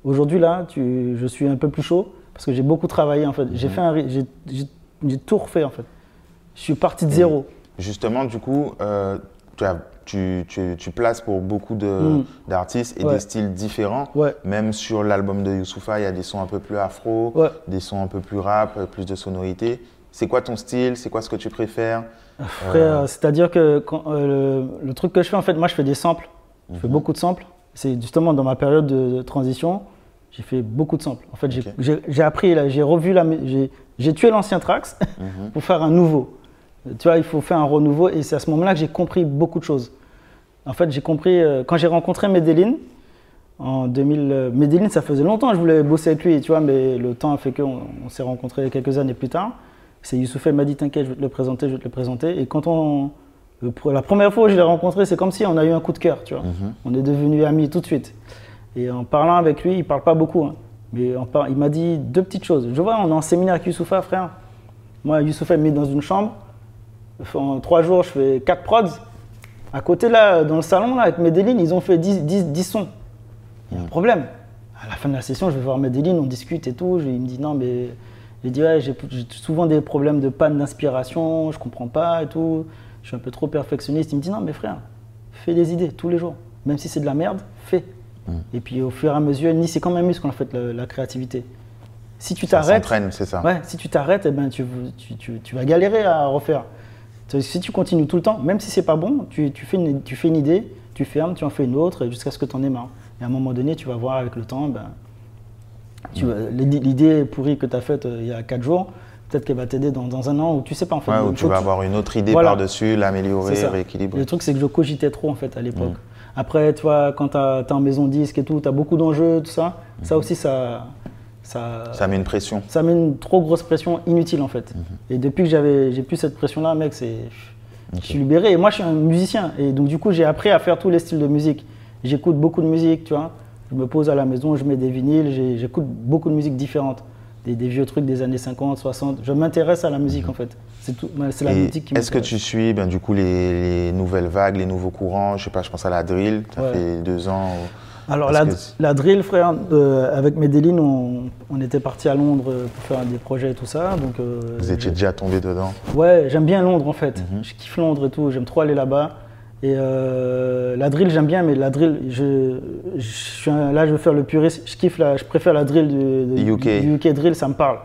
aujourd'hui, là, tu, je suis un peu plus chaud parce que j'ai beaucoup travaillé en fait. J'ai, fait un, ri- j'ai, j'ai- j'ai tout refait en fait. Je suis parti de zéro.
Justement, du coup, euh, tu, as- tu, tu- tu places pour beaucoup de-
Mm.
d'artistes et
Ouais.
des styles différents.
Ouais.
Même sur l'album de Youssoufa, il y a des sons un peu plus afro,
Ouais.
des sons un peu plus rap, euh, plus de sonorité. C'est quoi ton style? C'est quoi ce que tu préfères?
Frère, c'est-à-dire que quand, euh, le, le truc que je fais, en fait, moi, je fais des samples. Je fais beaucoup de samples. C'est justement dans ma période de, de transition, j'ai fait beaucoup de samples. En fait, j'ai-
Ok.
j'ai appris, là, j'ai revu la, j'ai j'ai tué l'ancien Trax *laughs* pour faire un nouveau. Tu vois, il faut faire un renouveau et c'est à ce moment-là que j'ai compris beaucoup de choses. En fait, j'ai compris euh, quand j'ai rencontré Medellin en 2000. euh, Medellin, ça faisait longtemps que je voulais bosser avec lui, tu vois, mais le temps a fait qu'on on s'est rencontrés quelques années plus tard. C'est Youssouf il m'a dit T'inquiète, je vais te le présenter, je vais te le présenter. Et quand on. le pr- la première fois où je l'ai rencontré, c'est comme si on a eu un coup de cœur, tu vois. On est devenus amis tout de suite. Et en parlant avec lui, il parle pas beaucoup, hein, mais il m'a dit deux petites choses. Je vois, on est en séminaire avec Youssoufa, frère. Moi, Youssoufa me met dans une chambre. En trois jours, je fais quatre prods. À côté, là, dans le salon, là, avec Medellin, ils ont fait 10, 10, 10 sons. Il y a un problème. À la fin de la session, je vais voir Medellin, on discute et tout. Je- Il me dit non, mais. Il dit ouais, j'ai souvent des problèmes de panne d'inspiration, je comprends pas et tout. Je suis un peu trop perfectionniste. Il me dit non, mais frère, fais des idées tous les jours. Même si c'est de la merde, fais. Et puis au fur et à mesure, dit c'est comme un muscle en fait, la créativité. Si tu t'arrêtes,
c'est ça.
Ouais, si tu t'arrêtes, eh ben, tu, tu, tu- tu vas galérer à refaire. Si tu continues tout le temps, même si c'est pas bon, tu, fais une, tu fais une idée, tu fermes, tu en fais une autre jusqu'à ce que tu en aies marre. Et à un moment donné, tu vas voir avec le temps, ben, l'idée pourrie que tu as faite euh, il y a 4 jours, peut-être qu'elle va t'aider dans, dans un an ou tu sais pas en fait.
Ouais, où tu vas avoir une autre idée
Voilà.
par-dessus, l'améliorer, rééquilibrer.
Le truc, c'est que je cogitais trop en fait à l'époque.
Mm.
Après, tu vois, quand tu es en maison disque et tout, tu as beaucoup d'enjeux, tout ça. Ça aussi, ça, ça,
Ça met une pression.
ça met une trop grosse pression inutile en fait.
Mhm.
Et depuis que j'avais, j'ai plus cette pression-là, mec, c'est, je suis libéré. Et moi, je suis un musicien. Et donc, du coup, j'ai appris à faire tous les styles de musique. J'écoute beaucoup de musique, tu vois. Je me pose à la maison, je mets des vinyles, j'écoute beaucoup de musique différente. Des, des vieux trucs des années 50, 60. Je m'intéresse à la musique en fait. C'est tout. moi, C'est la musique qui
Est-ce que tu suis ben, du coup les, les nouvelles vagues, les nouveaux courants? Je sais pas, je pense à la drill. Ça
Ouais.
fait deux ans.
Alors la,
que
la drill, frère, euh, avec Medellin, on, on était parti à Londres pour faire des projets et tout ça. Donc, euh,
Vous étiez déjà tombé dedans?
Ouais, j'aime bien Londres en fait.
Mhm.
Je kiffe Londres et tout, j'aime trop aller là-bas. Et euh, la drill, j'aime bien, mais la drill, je, je suis un- là, je veux faire le puriste. Je kiffe, la, je préfère la drill du, du-
UK.
du UK drill, ça me parle.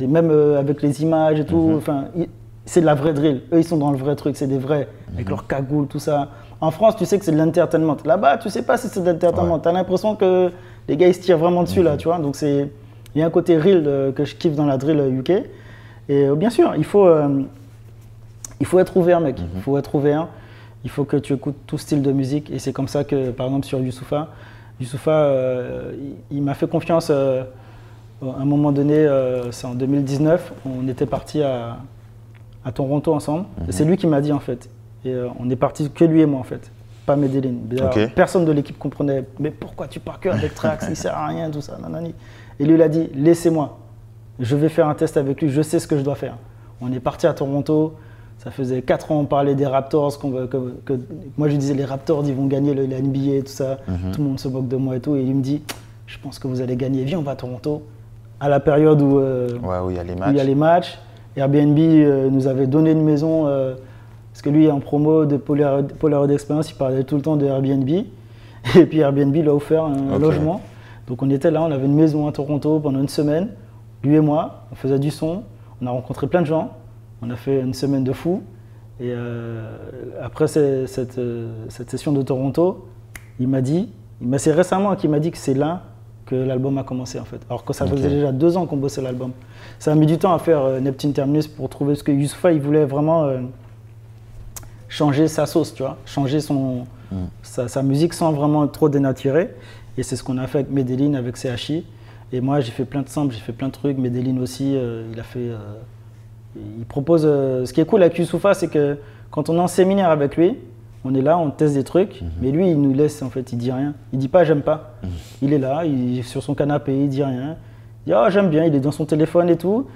Même euh, avec les images et tout,
Mhm.
c'est de la vraie drill. Eux, ils sont dans le vrai truc, c'est des vrais,
Mhm.
avec leurs cagoules, tout ça. En France, tu sais que c'est de l'entertainment. Là-bas, tu sais pas si c'est de l'entertainment.
Ouais.
T'as l'impression que les gars, ils se tirent vraiment dessus, là, tu vois. Donc, c'est. Il y a un côté real euh, que je kiffe dans la drill UK. Et bien sûr, il faut. il faut être ouvert, mec. Il faut être ouvert. Il faut que tu écoutes tout style de musique. Et c'est comme ça que, par exemple, sur Youssoufa, Youssoufa, euh, il, il m'a fait confiance euh, à un moment donné, euh, c'est en 2019. On était parti à, à Toronto ensemble. Et c'est lui qui m'a dit, en fait. Et on est parti que lui et moi, en fait. Pas Medellin. Personne de l'équipe comprenait. Mais pourquoi tu pars que avec Trax Il sert à rien, tout ça. nanani. Et lui, il a dit laissez-moi. Je vais faire un test avec lui. Je sais ce que je dois faire. On est parti à Toronto. Ça faisait 4 ans, on parlait des Raptors. que, que- moi, je disais les Raptors, ils vont gagner le, la NBA, tout ça. Tout le monde se moque de moi et tout. Et il me dit je pense que vous allez gagner. Viens, on va à Toronto. À la période où, euh,
Ouais, où il y a les matchs.
il y a les matchs. Airbnb euh, nous avait donné une maison, euh, parce que lui, en promo de Polaroid Polaroid Experience, il parlait tout le temps de Airbnb. Et puis Airbnb lui a offert un logement. Donc on était là, on avait une maison à Toronto pendant une semaine. Lui et moi, on faisait du son, on a rencontré plein de gens, on a fait une semaine de fou. Et euh, après cette, euh, cette session de Toronto, il m'a dit, il m'a c'est récemment qu'il m'a dit que c'est là que l'album a commencé en fait. Alors que ça faisait déjà deux ans qu'on bossait l'album. Ça a mis du temps à faire euh, Neptune Terminus pour trouver ce que Youssoufa il voulait vraiment changer sa sauce, tu vois, changer son, sa, sa musique sans vraiment trop dénaturer. Et c'est ce qu'on a fait avec Medellin, avec CHI. Et moi, j'ai fait plein de samples, j'ai fait plein de trucs. Medellin aussi, euh, il a fait. euh, il propose. euh, ce qui est cool avec Youssoufa, c'est que quand on est en séminaire avec lui, on est là, on teste des trucs, mais lui, il nous laisse, en fait, il dit rien. Il dit pas j'aime pas. Il est là, il est sur son canapé, il dit rien. Il dit ah, j'aime bien, il est dans son téléphone et tout.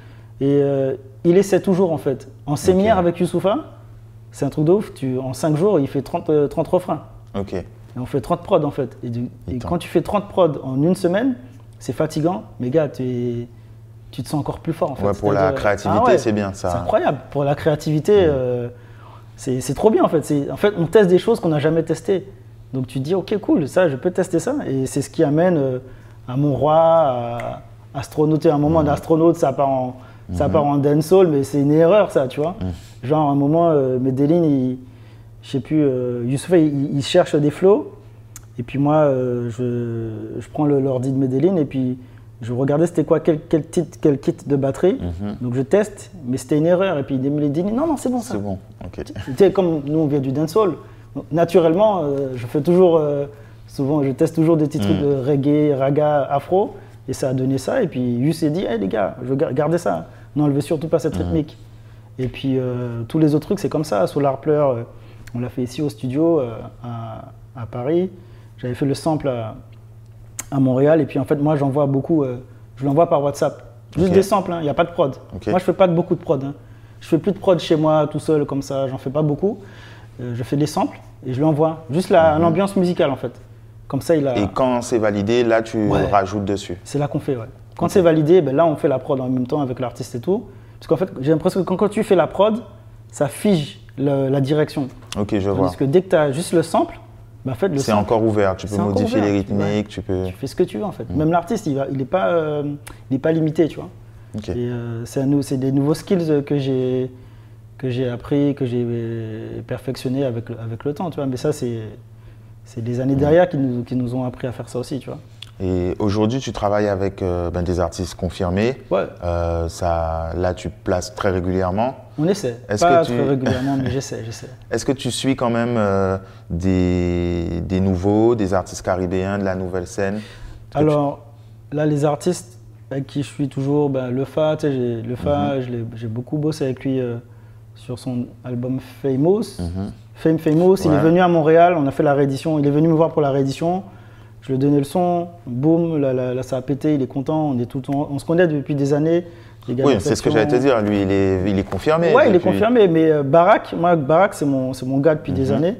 Et euh, il essaie toujours, en fait. En séminaire avec Youssoufa, c'est un truc de ouf. Tu, en 5 jours, il fait 30, euh, 30 refrains.
Ok.
Et on fait 30 prods en fait. Et, du- et quand tu fais 30 prods en une semaine, c'est fatigant. Mais gars, tu es- tu te sens encore plus fort en fait.
Ouais, pour la créativité,
Ah ouais,
c'est bien ça.
C'est incroyable. Pour la créativité, euh, c'est trop bien en fait. En fait, on teste des choses qu'on n'a jamais testées. Donc tu te dis, ok, cool, ça, je peux tester ça. Et c'est ce qui amène euh, à mon roi, à astronauter. Un moment d'astronaute, ça part en, ça part en dancehall, mais c'est une erreur ça, tu vois. Genre, à un moment, euh, Medellin, il, je sais plus, Youssoufa, il, il cherche des flows. Et puis moi, je, je prends l'ordi de Medellin et puis je regardais c'était quoi, quel, quel, titre- quel kit de batterie. Donc je teste, mais c'était une erreur. Et puis il dit non, non, c'est bon ça.
C'est bon. Ok.
Tu sais, comme nous on vient du dancehall, donc, naturellement, euh, je fais toujours, euh, souvent, je teste toujours des petits trucs de reggae, raga, afro, et ça a donné ça. Et puis Yus s'est dit, hey, les gars, je veux gar- garder ça, n'enlevez surtout pas cette rythmique. Et puis euh, tous les autres trucs, c'est comme ça. Solar Pleur, on l'a fait ici au studio à, à Paris. J'avais fait le sample à, à Montréal, et puis en fait, moi, j'envoie beaucoup, euh, je l'envoie par WhatsApp. Juste des samples, hein, il n'y a pas de prod. Moi, je fais pas de beaucoup de prod. hein. Je fais plus de prod chez moi tout seul comme ça, j'en fais pas beaucoup. Euh, je fais des samples et je lui envoie. Juste la- l'ambiance musicale en fait. Comme ça, il a.
Et quand c'est validé, là, tu
Ouais.
rajoutes dessus.
C'est là qu'on fait, ouais. Quand c'est validé, ben là, on fait la prod en même temps avec l'artiste et tout. Parce qu'en fait, j'ai l'impression que quand, quand tu fais la prod, ça fige le- la direction.
Ok, je vois.
Tandis que dès que tu as juste le sample, en fait, le
C'est encore ouvert. Tu peux modifier
ouvert,
les rythmiques, tu peux.
tu fais ce que tu veux en fait. Même l'artiste, il n'est il pas, euh, il est pas limité, tu vois.
Ok.
Et euh, c'est des nouveaux skills que j'ai que j'ai appris, que j'ai euh, perfectionné avec, le- avec le temps, tu vois. Mais ça, c'est des années derrière qui nous, qui nous ont appris à faire ça aussi, tu vois.
Et aujourd'hui, tu travailles avec euh, ben, des artistes confirmés.
Ouais.
Euh, ça, là, tu places très régulièrement.
On essaie. Pas
que tu-
très régulièrement, mais j'essaie, j'essaie. *laughs*
Est-ce que tu suis quand même euh, des, des nouveaux, des artistes caribéens, de la nouvelle scène?
Alors, là, les artistes avec qui je suis toujours, ben, Le Fa, tu sais, j'ai- Le Fa,
Mhm.
j'ai beaucoup bossé avec lui euh, sur son album Famous.
Mhm.
Fame Famous, il est venu à Montréal, on a fait la réédition, il est venu me voir pour la réédition. Je lui ai donné le son, boum, là, là, là, ça a pété, il est content, on, est tout, on, on se connaît depuis des années.
Oui, c'est ce que j'allais te dire. Lui, il est, il est confirmé.
Ouais, il est confirmé, mais euh, Barak, moi, Barak, c'est mon, mon gars depuis des
Mhm.
années.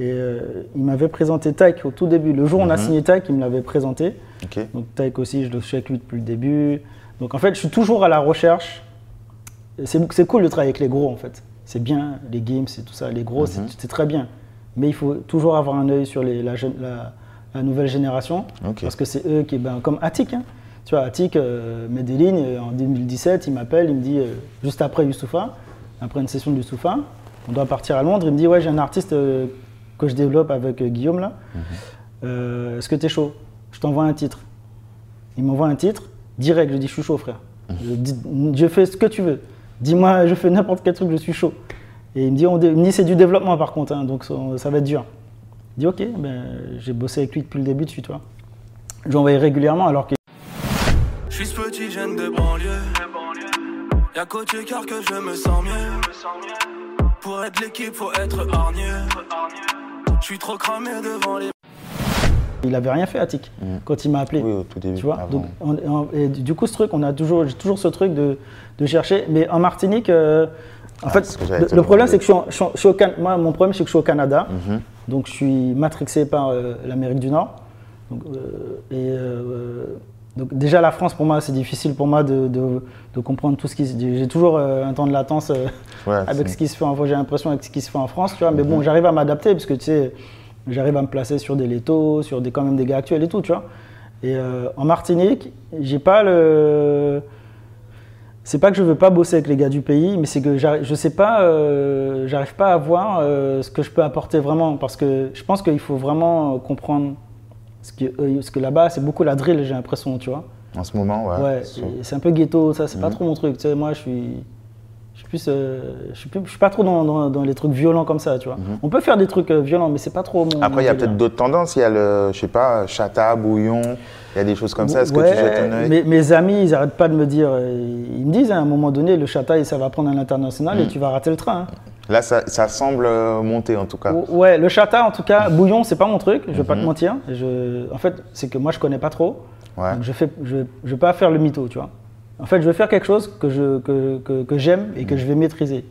Et euh, il m'avait présenté Taïk au tout début. Le jour où on a
Mhm.
signé Taïk, il me l'avait présenté.
Ok.
Donc Taïk aussi, je le suis avec lui depuis le début. Donc en fait, je suis toujours à la recherche. C'est cool de travailler avec les gros en fait. C'est bien, les games, c'est tout ça. Les gros, c'est-
Mhm.
c'est très bien. Mais il faut toujours avoir un œil sur les- la, la- la nouvelle génération. Parce que c'est eux qui, ben, comme Attic. hein. Tu vois, Attic, euh, Medellin, euh, en 2017, il m'appelle, il me dit, euh, juste après Youssoufa, après une session de Youssoufa, on doit partir à Londres. Il me dit, ouais, j'ai un artiste euh, que je développe avec Guillaume là. Euh, Est-ce que tu es chaud? Je t'envoie un titre. Il m'envoie un titre, direct, je dis, je suis chaud, frère. Je, dis, je fais ce que tu veux. Dis-moi, je fais n'importe quel truc, je suis chaud. Et il me dit, on dé- il dit, c'est du développement par contre, hein, donc ça, ça va être dur. Je dis, ok, ben, j'ai bossé avec lui depuis le début dessus, toi. Je lui envoyais régulièrement alors que
suis ce petit jeune de banlieue. Y'a côté cœur que je me sens mieux. Pour être l'équipe, faut être hargneux. Je suis trop cramé devant les.
il avait rien fait à Tic quand il m'a appelé.
Oui, au tout début.
Tu vois
avant.
Donc, on- on- et du coup, ce truc, on a toujours, j'ai toujours ce truc de, de chercher. Mais en Martinique, euh, en
Ah,
fait, le, problème, c'est que je suis, en- je suis en- je suis au Can- moi, mon problème, c'est que je suis au Canada.
Mhm.
Donc, je suis matrixé par euh, l'Amérique du Nord. Donc, euh, et, euh, donc, déjà, la France, pour moi, c'est difficile pour moi de, de- de comprendre tout ce qui se dit. J'ai toujours euh, un temps de latence euh,
Ouais, *laughs*
avec ce qui se fait en France. J'ai l'impression avec ce qui se fait en France, tu vois. Mais
Mhm.
bon, j'arrive à m'adapter parce que, tu sais, j'arrive à me placer sur des létos, sur des, quand même des gars actuels et tout, tu vois. Et euh, en Martinique, j'ai pas le. C'est pas que je veux pas bosser avec les gars du pays, mais c'est que je sais pas, euh, j'arrive pas à voir ce que je peux apporter vraiment, parce que je pense qu'il faut vraiment comprendre ce que, eux- ce que là-bas, c'est beaucoup la drill, j'ai l'impression, tu vois.
En ce moment, ouais.
C'est un peu ghetto, ça, c'est pas
Mhm.
trop mon truc. Tu sais, moi, je suis, je suis plus, euh, je suis plus, je suis pas trop dans, dans- dans les trucs violents comme ça, tu vois. On peut faire des trucs euh, violents, mais c'est pas trop mon.
Mhm. Après, il y a peut-être d'autres tendances. Il y a le, je sais pas, chata, bouillon. Il y a des choses comme ça. Est-ce que tu jettes un œil?
mes, mes amis, ils arrêtent pas de me dire, euh, ils me disent hein, à un moment donné, le chata, ça va prendre à l'international
Mhm.
et tu vas rater le train. hein.
Là, ça, ça semble euh, monter en tout cas.
Ouais, le chata, en tout cas, bouillon, c'est pas mon truc, je vais pas te
Mhm.
mentir. Je, en fait, c'est que moi, je connais pas trop.
Ouais.
Donc je fais, je, je vais pas faire le mytho, tu vois. En fait, je vais faire quelque chose que je, que, que, que j'aime et que je vais maîtriser.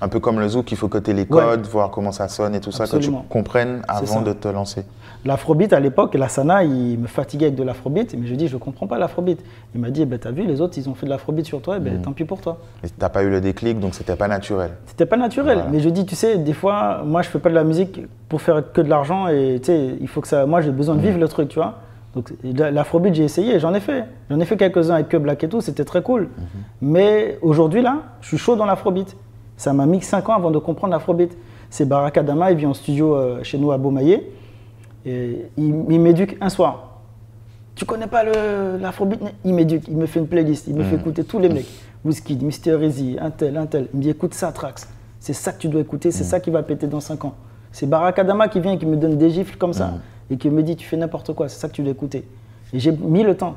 Un peu comme le zouk, il faut que tu aies les
Ouais.
codes, voir comment ça sonne et tout ça, que tu comprennes avant de te lancer.
L'afrobeat à l'époque, la Sana, il me fatiguait avec de l'afrobeat, mais je lui dis, je comprends pas l'afrobeat. Il m'a dit, eh ben, t'as vu, les autres, ils ont fait de l'afrobeat sur toi, eh ben, tant pis pour toi.
Et t'as pas eu le déclic, donc c'était pas naturel.
C'était pas naturel,
Voilà.
mais je dis, tu sais, des fois, moi, je fais pas de la musique pour faire que de l'argent, et tu sais, il faut que ça. Moi, j'ai besoin de vivre le truc, tu vois. Donc, la- l'afrobeat, j'ai essayé, j'en ai fait. J'en ai fait quelques-uns avec Que Black et tout, c'était très cool. Mais aujourd'hui, là, je suis chaud dans l'afrobeat. Ça m'a mis 5 ans avant de comprendre l'afrobeat. C'est Baraka Dama, il vient en studio euh, chez nous à Beaumaillé, et il, il m'éduque un soir. Tu connais pas l'afrobeat? Il m'éduque, il me fait une playlist, il me fait écouter tous les mecs. Wizkid, Mr. Easy, un tel, un tel. Il me dit écoute ça, Trax. C'est ça que tu dois écouter, c'est ça qui va péter dans 5 ans. C'est Barakadama qui vient et qui me donne des gifles comme ça et qui me dit tu fais n'importe quoi, c'est ça que tu dois écouter. Et j'ai mis le temps.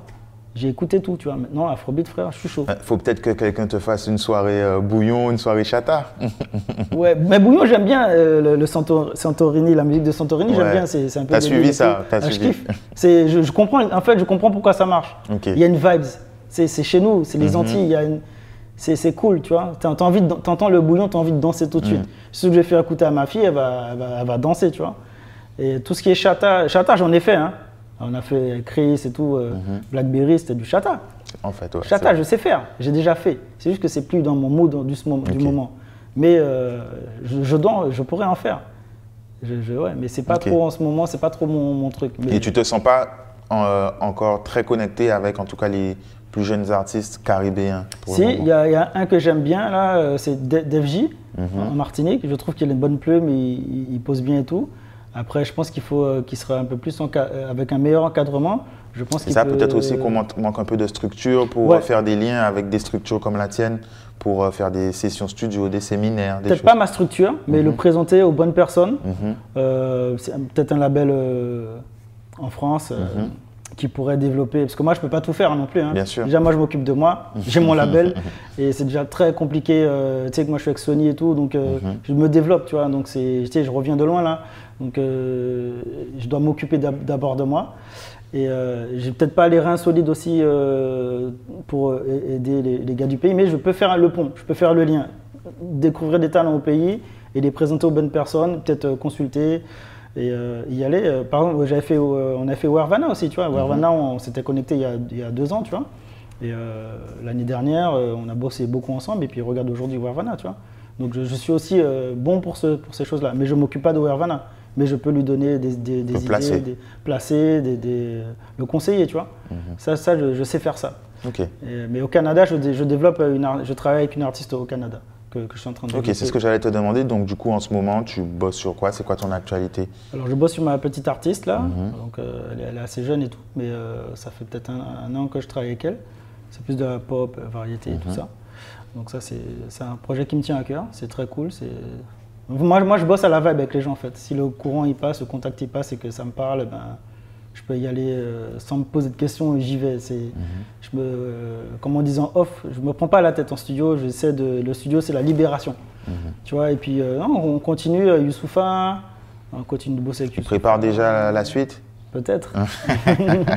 J'ai écouté tout, tu vois. Maintenant, Afrobeat, frère, je suis chaud.
Euh, Faut peut-être que quelqu'un te fasse une soirée euh, bouillon, une soirée chata. *laughs*
Ouais, mais Bouillon, j'aime bien euh, le, le Santor- Santorini, la musique de Santorini, j'aime bien. C'est un peu.
T'as suivi ça, t'as
Ah, Je
suivi.
kiffe. C'est, je, je comprends. En fait, je comprends pourquoi ça marche.
Ok.
Il y a une vibes. C'est chez nous, c'est
Mhm.
les Antilles. Il y a une. C'est cool, tu vois. T'as envie de- T'entends le bouillon, t'as envie de danser tout de
Mhm.
suite. Ce que je vais faire écouter à ma fille, elle va, elle va, elle va danser, tu vois. Et tout ce qui est chata, chata, j'en ai fait. Hein. On a fait Chris et tout, euh,
Mhm.
Blackberry, c'était du chata.
En fait, ouais.
Chata, je sais faire, j'ai déjà fait. C'est juste que c'est plus dans mon mood du, moment- du moment. Mais euh, je, je, dois- je pourrais en faire. Je, je- ouais, mais c'est pas trop en ce moment, c'est pas trop mon, mon truc. Mais
Et tu te sens pas euh, encore très connecté avec, en tout cas, les plus jeunes artistes caribéens
Si, il y, a il y a un que j'aime bien là, euh, c'est De- Def J
Mhm.
en Martinique. Je trouve qu'il a une bonne plume, il, il- il pose bien et tout. Après, je pense qu'il faut euh, qu'il sera un peu plus euh, avec un meilleur encadrement. Je pense
Et ça,
peut-
peut-être aussi qu'on manque un peu de structure pour
Ouais.
euh, faire des liens avec des structures comme la tienne, pour faire des sessions studio, des séminaires,
Peut-être pas ma structure, mais le présenter aux bonnes personnes.
Mhm.
Euh, c'est peut-être un label euh, en France euh, qui pourrait développer. Parce que moi, je peux pas tout faire non plus. hein.
Bien sûr.
Déjà, moi, je m'occupe de moi. J'ai mon label *laughs* et c'est déjà très compliqué. euh, tu sais que moi, je suis avec Sony et tout, donc euh, je me développe, tu vois. Donc c'est, tu sais, je reviens de loin là, donc euh, je dois m'occuper d'ab- d'abord de moi. Et euh, j'ai peut-être pas les reins solides aussi euh, pour euh, aider les, les gars du pays, mais je peux faire le pont, je peux faire le lien, découvrir des talents au pays et les présenter aux bonnes personnes, peut-être consulter et y aller. Par exemple, j'avais fait, on a fait Wervana aussi, tu vois. Wervana, on, s'était connecté il y, a, il y a deux ans, tu vois. Et l'année dernière, on a bossé beaucoup ensemble et puis regarde aujourd'hui Wervana, tu vois. Donc je, je suis aussi bon pour, ce, pour ces choses-là, mais je ne m'occupe pas de Wervana. Mais je peux lui donner des, des, des
Le
idées,
placer.
des, placer, des, le conseiller, tu vois. Ça, ça je, je sais faire ça. Et- mais au Canada, je, dé- je développe une, je travaille avec une artiste au Canada que, que je suis en train de
ok, c'est ce que j'allais te demander. Donc, du coup, en ce moment, tu bosses sur quoi? C'est quoi ton actualité?
Alors je bosse sur ma petite artiste là,
Mhm.
donc euh, elle, est, elle est assez jeune et tout, mais euh, ça fait peut-être un, un an que je travaille avec elle. C'est plus de la pop, variété et
Mhm.
tout ça. Donc ça c'est c'est un projet qui me tient à cœur, c'est très cool. c'est- Moi, moi je bosse à la vibe avec les gens en fait. Si le courant il passe, le contact il passe et que ça me parle, ben, je peux y aller euh, sans me poser de questions et j'y vais. C'est,
Mhm.
je me, euh, comme on disait en off, je me prends pas la tête en studio. J'essaie de, le studio c'est la libération.
Mhm.
Tu vois, et puis euh, non, on continue, Youssoufa, on continue de bosser avec
Tu
Youssoufa.
prépares déjà la suite?
Peut-être.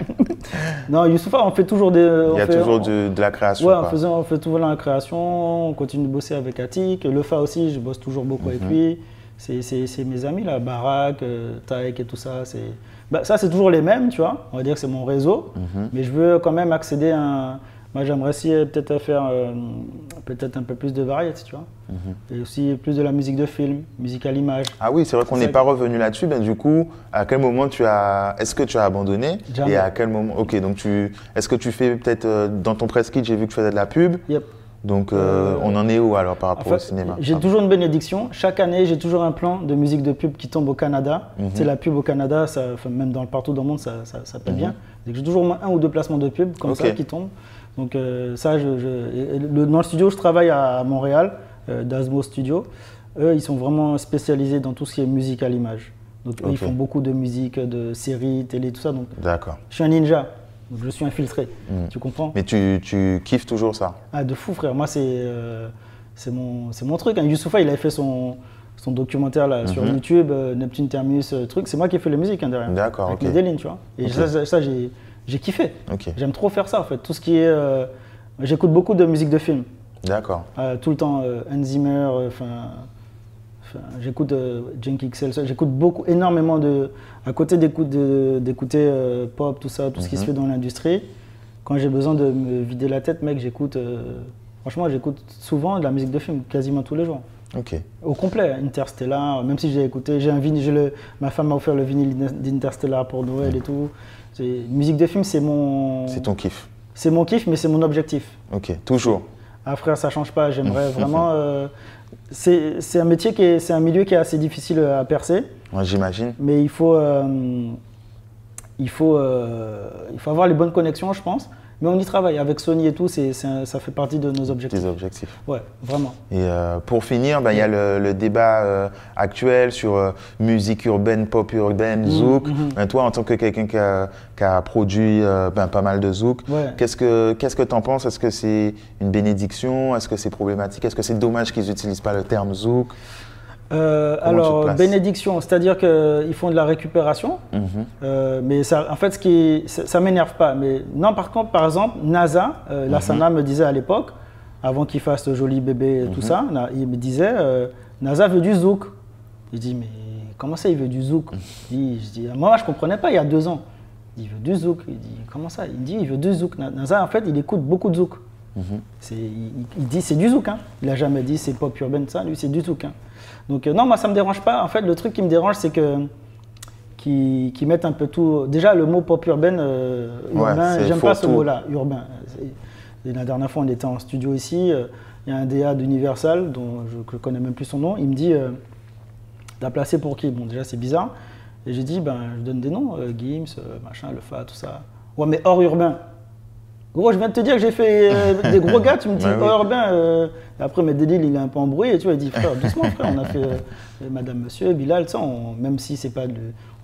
*laughs* non, Youssoufa, on fait toujours des.
Il y a
fait-
toujours
on-
de, de la création.
Ouais,
quoi.
on, faisait- on fait toujours la création, on continue de bosser avec Attic. Le Fa aussi, je bosse toujours beaucoup
Mhm.
avec lui. C'est- mes amis là, Barak, euh, Taek et tout ça. Bah, ça, c'est toujours les mêmes, tu vois. On va dire que c'est mon réseau.
Mhm.
Mais je veux quand même accéder à un. Moi, j'aimerais aussi euh, peut-être faire euh, peut-être un peu plus de variété, tu vois.
Mhm.
Et aussi plus de la musique de film, musique à l'image.
Ah oui, c'est vrai qu'on n'est pas revenu là-dessus. Ben, du coup, à quel moment tu as. Est-ce que tu as abandonné
Jamais.
Et à quel moment. Ok, donc tu. Est-ce que tu fais peut-être. euh, dans ton press kit, j'ai vu que tu faisais de la pub.
Yep.
Donc, euh, on en est où alors par
En
rapport
fait,
au cinéma?
J'ai
Ah.
toujours une bénédiction. Chaque année, j'ai toujours un plan de musique de pub qui tombe au Canada.
Mhm.
C'est la pub au Canada, ça, même dans le partout dans le monde, ça, ça, ça
Mhm.
bien. J'ai toujours au moins un ou deux placements de pub comme ça qui tombent. Donc euh, ça, je, je- et le- dans le studio, je travaille à Montréal, euh, d'Asmo Studio. Eux, ils sont vraiment spécialisés dans tout ce qui est musique à l'image. Donc eux, ils font beaucoup de musique, de séries, télé, tout ça. Donc
D'accord.
je suis un ninja. Donc, je suis infiltré.
Mhm.
Tu comprends?
Mais tu, tu kiffes toujours ça?
Ah, de fou, frère. Moi, c'est euh, c'est mon, c'est mon truc. Hein. Youssoufa, il avait fait son, son documentaire là, sur
Mhm.
YouTube, euh, Neptune Terminus, euh, truc. C'est moi qui ai fait la musique hein, derrière.
D'accord,
Avec
ok.
Medellin, tu vois. Et ça, ça, j'ai kiffé. J'aime trop faire ça, en fait. Tout ce qui est. euh, J'écoute beaucoup de musique de film.
D'accord.
Tout le temps Hans Zimmer, enfin, j'écoute Jenky XL, j'écoute beaucoup, énormément de. À côté d'écouter pop, tout ça, tout ce qui se
Mhm.
fait dans l'industrie, quand j'ai besoin de me vider la tête, mec, j'écoute. franchement, j'écoute souvent de la musique de film, quasiment tous les jours.
Ok.
Au complet, Interstellar, même si j'ai écouté, j'ai un vinyle, j'ai le, ma femme m'a offert le vinyle d'Interstellar pour Noël et tout. Musique de film, c'est mon,
C'est ton kiff.
c'est mon kiff, mais c'est mon objectif.
Ok. Toujours.
Ah frère, ça change pas. J'aimerais *laughs* vraiment. euh, c'est un métier qui est, c'est un milieu qui est assez difficile à percer,
Moi, j'imagine.
mais il faut, euh, il faut, euh, il faut avoir les bonnes connexions, je pense. Mais on y travaille avec Sony et tout. C'est, ça fait partie de nos objectifs.
Tes objectifs.
Ouais, vraiment.
Et euh, pour finir, ben, il y a le, le débat euh, actuel sur euh, musique urbaine, pop urbaine, zouk. Ben, toi, en tant que quelqu'un qui a, qui a produit ben, pas mal de zouk,
Ouais.
qu'est-ce que qu'est-ce que t'en penses? Est-ce que c'est une bénédiction? Est-ce que c'est problématique? Est-ce que c'est dommage qu'ils n'utilisent pas le terme zouk?
Euh, alors, bénédiction, c'est-à-dire qu'ils font de la récupération.
Mhm.
Euh, mais ça, en fait, ce qui, ça, ça m'énerve pas. Mais non, par contre, par exemple, NASA, euh, Lassana me disait à l'époque, avant qu'il fasse le joli bébé et tout ça, na- il me disait, euh, NASA veut du zouk. Je dis, mais comment ça, il veut du zouk? Je dis, je dis, moi, je comprenais pas il y a deux ans. Il dit, il veut du zouk. Il dit, comment ça? Il dit, il veut du zouk. Na- NASA, en fait, il écoute beaucoup de zouk. Il, il dit c'est du zouk. Hein. Il n'a jamais dit c'est pop urbain, ça. Lui, c'est du zouk. Hein. Donc, euh, non, moi, ça me dérange pas. En fait, le truc qui me dérange, c'est que qui, qui mettent un peu tout. Déjà, le mot pop urbain, euh, urbain, j'aime pas ce mot-là, urbain. La dernière fois, on était en studio ici. euh, Il y a un DA d'Universal, dont je ne connais même plus son nom. Il me dit euh, T'as placé pour qui? Bon, déjà, c'est bizarre. Et j'ai dit ben, Je donne des noms Gims, machin, Le Fa, tout ça. Ouais, mais hors urbain. Gros, je viens de te dire que j'ai fait euh, des gros gars, tu me *laughs* dis
Ouais, oui.
hors urbain. euh, après, Medellin, il est un peu embrouillé. Tu vois, il dit Frère, doucement, frère, on a fait euh, Madame, Monsieur, Bilal, ça, on- même si c'est pas de.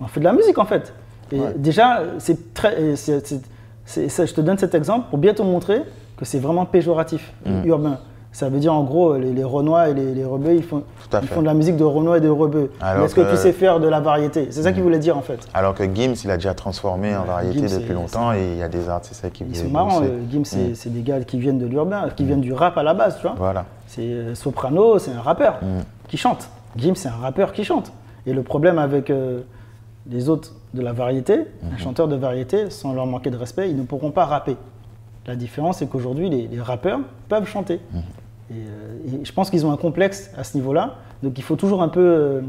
On fait de la musique, en fait. Et
Ouais.
déjà, c'est très. je te donne cet exemple pour bien te montrer que c'est vraiment péjoratif,
Mm.
urbain. Ça veut dire en gros, les, les Renois et les, les Rebeux, ils font, ils font de la musique de Renois et de Rebeux. Est-ce que,
que-
tu sais faire de la variété? C'est ça qu'il voulait dire en fait.
Alors que Gims, il a déjà transformé en variété
Gims,
depuis
c'est-
longtemps et il y a des artistes qui
Ils
viennent
sont marrants,
bosser.
euh, Gims, c'est c'est des gars qui viennent de l'urbain, qui viennent du rap à la base, tu vois.
Voilà.
C'est euh, Soprano, c'est un rappeur qui chante. Gims, c'est un rappeur qui chante. Et le problème avec euh, les autres de la variété,
Mhm.
un chanteur de variété, sans leur manquer de respect, ils ne pourront pas rapper. La différence, c'est qu'aujourd'hui, les, les rappeurs peuvent chanter. Et, euh, et je pense qu'ils ont un complexe à ce niveau-là. Donc il faut toujours un peu euh,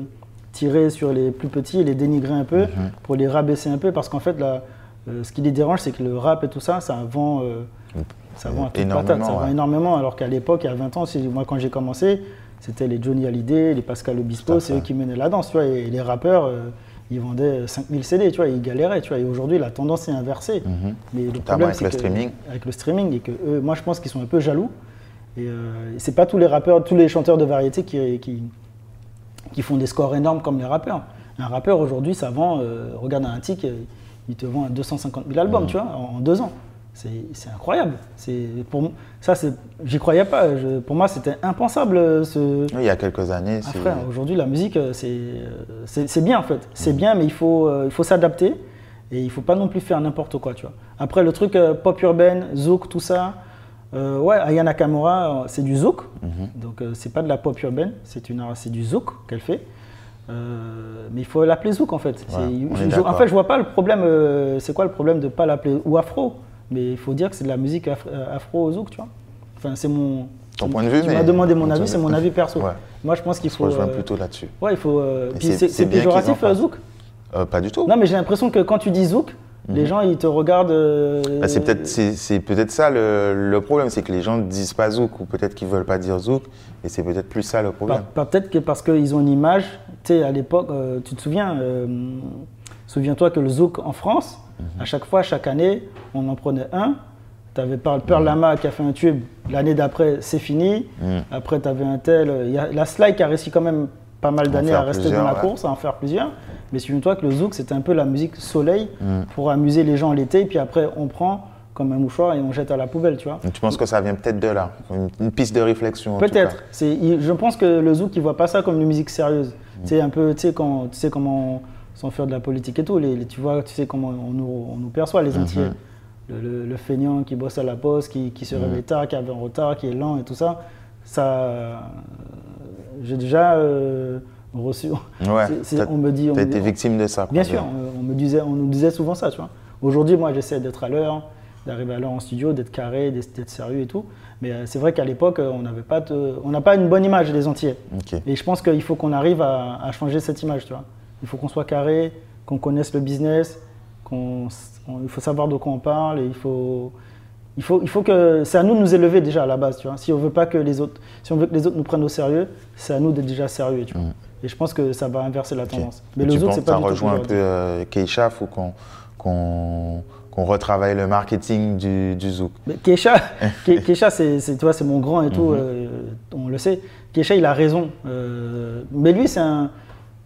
tirer sur les plus petits et les dénigrer un peu
Mhm.
pour les rabaisser un peu. Parce qu'en fait, là, euh, ce qui les dérange, c'est que le rap et tout ça, ça vend, ça vend à toute
Énormément,
patate. Ça vend
ouais.
énormément. Alors qu'à l'époque, il y a 20 ans, moi quand j'ai commencé, c'était les Johnny Hallyday, les Pascal Obispo, c'est eux qui menaient la danse. Tu vois, et les rappeurs, ils vendaient 5000 CD, tu vois, ils galéraient. Tu vois, et aujourd'hui, la tendance est inversée.
Mhm.
Mais le problème,
avec
c'est
le
que-
streaming.
Avec le streaming, et que eux, moi, je pense qu'ils sont un peu jaloux. Et euh, c'est pas tous les rappeurs, tous les chanteurs de variété qui, qui, qui font des scores énormes comme les rappeurs. Un rappeur aujourd'hui, ça vend, euh, regarde un tic, il te vend 250 000 albums, tu vois, en, en deux ans. C'est incroyable. Pour ça, j'y croyais pas. Je- pour moi, c'était impensable. euh, Ce,
Oui, il y a quelques années,
ah,
c'est-
frère, aujourd'hui, la musique, euh, c'est euh, c'est bien en fait. C'est bien, mais il faut, euh, il faut s'adapter et il faut pas non plus faire n'importe quoi, tu vois. Après, le truc euh, pop urbaine, zouk, tout ça, euh, ouais, Aya Nakamura, euh, c'est du zouk. Donc, euh, c'est pas de la pop urbaine, c'est du zouk qu'elle fait. Euh, mais il faut l'appeler zouk en fait.
Ouais,
je- en fait, je vois pas le problème. euh, c'est quoi le problème de pas l'appeler ou afro? Mais il faut dire que c'est de la musique euh, afro zouk, tu vois. Enfin, c'est mon.
Ton point de vue,
Tu
mais-
m'as demandé mon avis, c'est mon avis perso.
Ouais.
Moi, je pense qu'il
Je
faut.
rejoins
euh,
plutôt là-dessus.
Ouais, il faut. euh,
c'est-
péjoratif, zouk.
Euh, pas du tout.
Non, mais j'ai l'impression que quand tu dis zouk, les gens ils te regardent. euh,
Bah, c'est peut-être c'est, peut-être ça le, le problème, c'est que les gens ne disent pas zouk ou peut-être qu'ils veulent pas dire zouk et c'est peut-être plus ça le problème.
peut-être que parce qu'ils ont une image. Tu sais, à l'époque, euh, tu te souviens, souviens-toi que le zouk en France, À chaque fois, chaque année, on en prenait un. Tu avais Pearl Lama qui a fait un tube. L'année d'après, c'est fini.
Mhm.
Après, tu avais un tel. Il y a la Sly qui a réussi quand même pas mal d'années à rester dans la
ouais.
course, à en faire plusieurs. Mais souviens-toi que le zouk, c'était un peu la musique soleil
Mhm.
pour amuser les gens l'été. Puis après, on prend comme un mouchoir et on jette à la poubelle, tu vois.
Tu penses que ça vient peut-être de là, une, une piste de réflexion
Peut-être. C'est- Je pense que le zouk, il voit pas ça comme une musique sérieuse.
Mm.
Tu sais, un peu, tu sais, quand, tu sais comment, sans faire de la politique et tout, les, les- tu vois, tu sais comment on nous, on nous perçoit, les Antillais. le, le- le feignant qui bosse à la poste, qui, qui se réveille tard, qui avait en retard, qui est lent et tout ça. Ça, euh, j'ai déjà euh, reçu.
Ouais,
on me dit, on
été victime de ça. quoi.
Bien sûr, on, on me disait, on nous disait souvent ça, tu vois. Aujourd'hui, moi, j'essaie d'être à l'heure, d'arriver à l'heure en studio, d'être carré, d'être sérieux et tout. Mais euh, c'est vrai qu'à l'époque, on n'avait pas, de- on n'a pas une bonne image des Antillais.
Ok.
Et je pense qu'il faut qu'on arrive à, à changer cette image, tu vois. Il faut qu'on soit carré, qu'on connaisse le business, qu'on, il faut savoir de quoi on parle, et il faut, il faut, il faut que, c'est à nous de nous élever déjà à la base, tu vois. Si on veut pas que les autres, si on veut que les autres nous prennent au sérieux, c'est à nous d'être déjà sérieux, tu vois. Et je pense que ça va inverser la tendance. Mais
tu
le zouk,
penses
c'est pas
ça
du tout
rejoint un peu euh, Keisha, faut qu'on qu'on retravaille le marketing du, du zouk.
Mais Keisha, *laughs* Ke- Keisha, c'est, c'est- tu vois, c'est mon grand et
Mhm.
tout, euh, on le sait. Keisha, il a raison. Euh, mais lui, c'est un.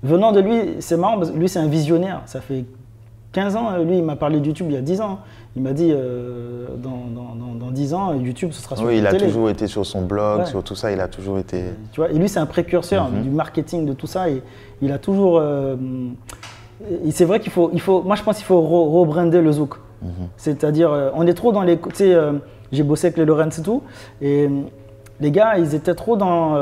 Venant de lui, c'est marrant parce que lui, c'est un visionnaire. Ça fait 15 ans, euh, lui, il m'a parlé de YouTube il y a 10 ans. Il m'a dit, euh, dans, dans, dans, dans 10 ans, YouTube, ce sera sur
Oui, il a
télé.
toujours été sur son blog,
Ouais.
sur tout ça, il a toujours été.
Tu vois, et lui, c'est un précurseur
Mhm.
du marketing, de tout ça. Et il a toujours. euh, c'est vrai qu'il faut, il faut. Moi, je pense qu'il faut re- rebrander le zouk.
Mhm.
C'est-à-dire, euh, on est trop dans les. Tu sais, euh, j'ai bossé avec les Lorenz et tout. Et euh, les gars, ils étaient trop dans.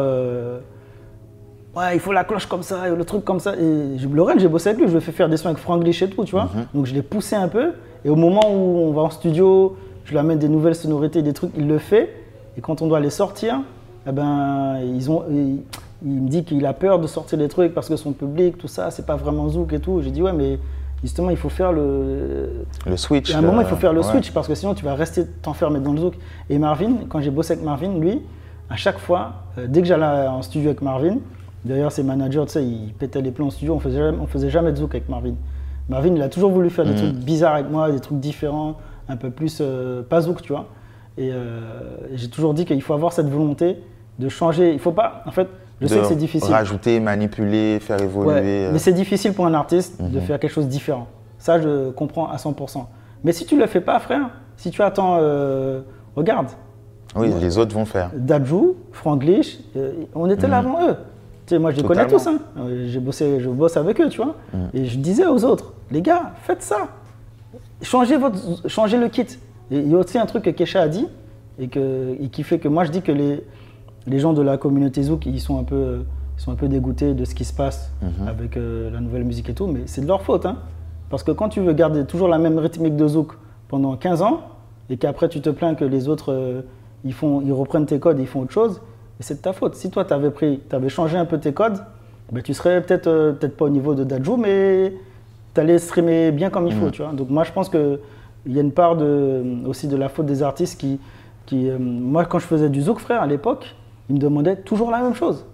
Euh, ouais, il faut la cloche comme ça, et le truc comme ça. Et Lorenz, j'ai bossé avec lui, je lui ai fait faire des sons avec Franglish et tout, tu vois.
Mhm.
Donc je l'ai poussé un peu. Et au moment où on va en studio, je lui amène des nouvelles sonorités, des trucs, il le fait. Et quand on doit les sortir, eh ben, ils ont, il, il me dit qu'il a peur de sortir des trucs parce que son public, tout ça, c'est pas vraiment zouk et tout. J'ai dit, ouais, mais justement, il faut faire le.
Le switch.
À un moment,
euh,
il faut faire le
ouais.
switch parce que sinon, tu vas rester t'enfermer dans le zouk. Et Marvin, quand j'ai bossé avec Marvin, lui, à chaque fois, euh, dès que j'allais en studio avec Marvin, d'ailleurs, ses managers, tu sais, ils pétaient les plans en studio, on faisait jamais, on faisait jamais de zouk avec Marvin. Marvin, il a toujours voulu faire des
Mhm.
trucs bizarres avec moi, des trucs différents, un peu plus euh, pas zouk, tu vois. Et euh, j'ai toujours dit qu'il faut avoir cette volonté de changer. Il faut pas, en fait, je sais que c'est difficile.
Rajouter, manipuler, faire évoluer.
Ouais, mais c'est difficile pour un artiste de
Mhm.
faire quelque chose de différent. Ça, je comprends à 100%. Mais si tu le fais pas, frère, si tu attends, euh, regarde,
Oui, les autres vont faire.
Dadju, Franglish, on était là
Mhm.
avant eux. Tu sais, moi, je les connais tous. Hein. Euh, J'ai bossé, je bosse avec eux, tu vois.
Mhm.
Et je disais aux autres, les gars, faites ça. Changez, votre, changez le kit. Et il y a aussi un truc que Kesha a dit et, que, et qui fait que moi, je dis que les, les gens de la communauté Zouk, ils sont un peu, ils sont un peu dégoûtés de ce qui se passe
Mhm.
avec euh, la nouvelle musique et tout. Mais c'est de leur faute. Hein. Parce que quand tu veux garder toujours la même rythmique de Zouk pendant 15 ans et qu'après tu te plains que les autres euh, ils, font, ils reprennent tes codes et ils font autre chose, et c'est de ta faute. Si toi tu avais pris, avais changé un peu tes codes, ben, tu serais peut-être euh, peut-être pas au niveau de Dadju, mais tu allais streamer bien comme il faut.
Mhm.
Tu vois Donc moi je pense qu'il y a une part de, aussi de la faute des artistes qui. qui euh, moi quand je faisais du Zouk frère à l'époque, ils me demandaient toujours la même chose.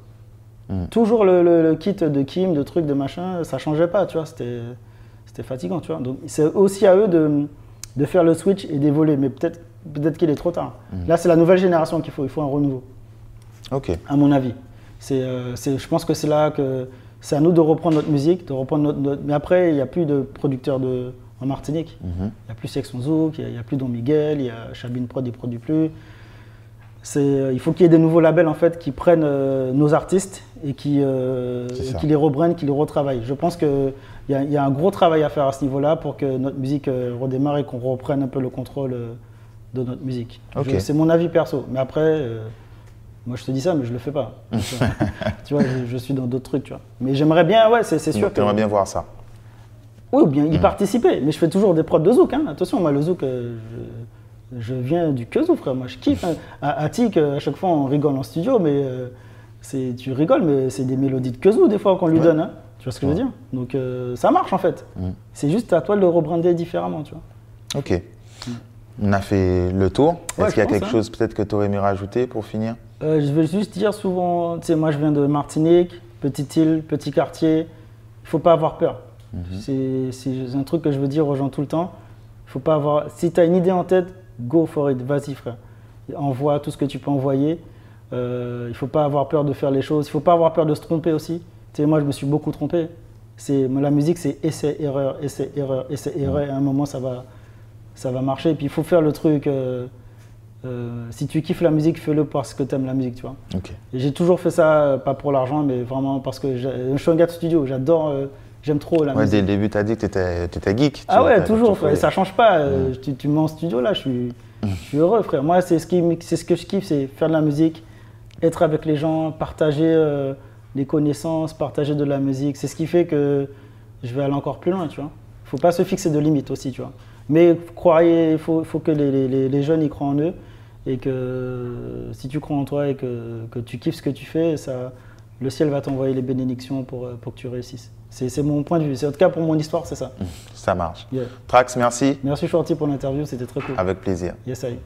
Mhm.
Toujours le, le- le kit de Kim, de trucs, de machin, ça changeait pas, tu vois, c'était fatigant, tu vois. Donc c'est aussi à eux de, de faire le switch et d'évoluer, mais peut-être peut-être qu'il est trop tard.
Mhm.
Là, c'est la nouvelle génération qu'il faut, il faut un renouveau,
Ok.
à mon avis. C'est, euh, c'est- je pense que c'est là que c'est à nous de reprendre notre musique, de reprendre notre, notre- mais après il n'y a plus de producteurs de en Martinique.
Mhm.
Il n'y a plus Section Zouk, il n'y a, plus Don Miguel, il y a Chabine Prod, il ne produit plus. C'est, euh, il faut qu'il y ait des nouveaux labels en fait, qui prennent euh, nos artistes et qui, euh, et qui les reprennent, qui les retravaillent. Je pense qu'il y, y a un gros travail à faire à ce niveau-là pour que notre musique redémarre et qu'on reprenne un peu le contrôle de notre musique. C'est mon avis perso. Mais après, moi je te dis ça, mais je le fais pas. *laughs* Donc, tu vois, je, je suis dans d'autres trucs. Tu vois. Mais j'aimerais bien, ouais, c'est, sûr
Donc,
que.
t'aimerais bien voir ça.
Oui, ou bien y participer. Mais je fais toujours des prods de zouk. Hein. Attention, moi, le zouk, euh, je, je viens du que frère. Moi, je kiffe. hein. *laughs* À, à Tic, euh, à chaque fois, on rigole en studio, mais euh, c'est, tu rigoles, mais c'est des mélodies de kazoo, des fois, qu'on lui
Ouais.
donne. hein. Tu vois ce que je veux dire? Donc, ça marche, en fait.
Mm.
C'est juste à toi de le rebrander différemment, tu vois.
Ok. On a fait le tour.
Ouais,
Est-ce qu'il y a
pense,
quelque
hein.
chose peut-être que tu aurais aimé rajouter pour finir?
Euh, je veux juste dire souvent, tu sais, moi, je viens de Martinique, petite île, petit quartier. Il faut pas avoir peur. C'est c'est un truc que je veux dire aux gens tout le temps. Faut pas avoir. Si tu as une idée en tête, go for it. Vas-y, frère. Envoie tout ce que tu peux envoyer. Euh, il faut pas avoir peur de faire les choses. Il faut pas avoir peur de se tromper aussi. Tu sais, moi, je me suis beaucoup trompé. C'est la musique, c'est essai erreur, essai erreur, essai erreur. Et à un moment, ça va, ça va marcher. Et puis il faut faire le truc. euh, euh, si tu kiffes la musique, fais-le parce que tu aimes la musique, tu vois.
Ok.
Et J'ai toujours fait ça, euh, pas pour l'argent, mais vraiment parce que je suis un gars de studio. J'adore euh, j'aime trop la
Ouais,
musique.
dès le début, tu as dit que tu étais, geek.
Ah
vois,
ouais, toujours, frère, et ça change pas. euh, tu, tu me mets en studio là, je suis, je suis heureux, frère. Moi, c'est ce, qui, ce que je kiffe, c'est faire de la musique, être avec les gens, partager euh, les connaissances, partager de la musique. C'est ce qui fait que je vais aller encore plus loin, tu vois. faut pas se fixer de limites aussi, tu vois. Mais croyez, il faut, faut que les, les- les- les jeunes y croient en eux et que si tu crois en toi et que, que tu kiffes ce que tu fais, ça, le ciel va t'envoyer les bénédictions pour, euh, pour que tu réussisses. C'est c'est mon point de vue. C'est en tout cas pour mon histoire, c'est ça.
Ça marche.
Yeah.
Trax, merci.
Merci Shorty pour l'interview, c'était très cool.
Avec plaisir.
Yes, I.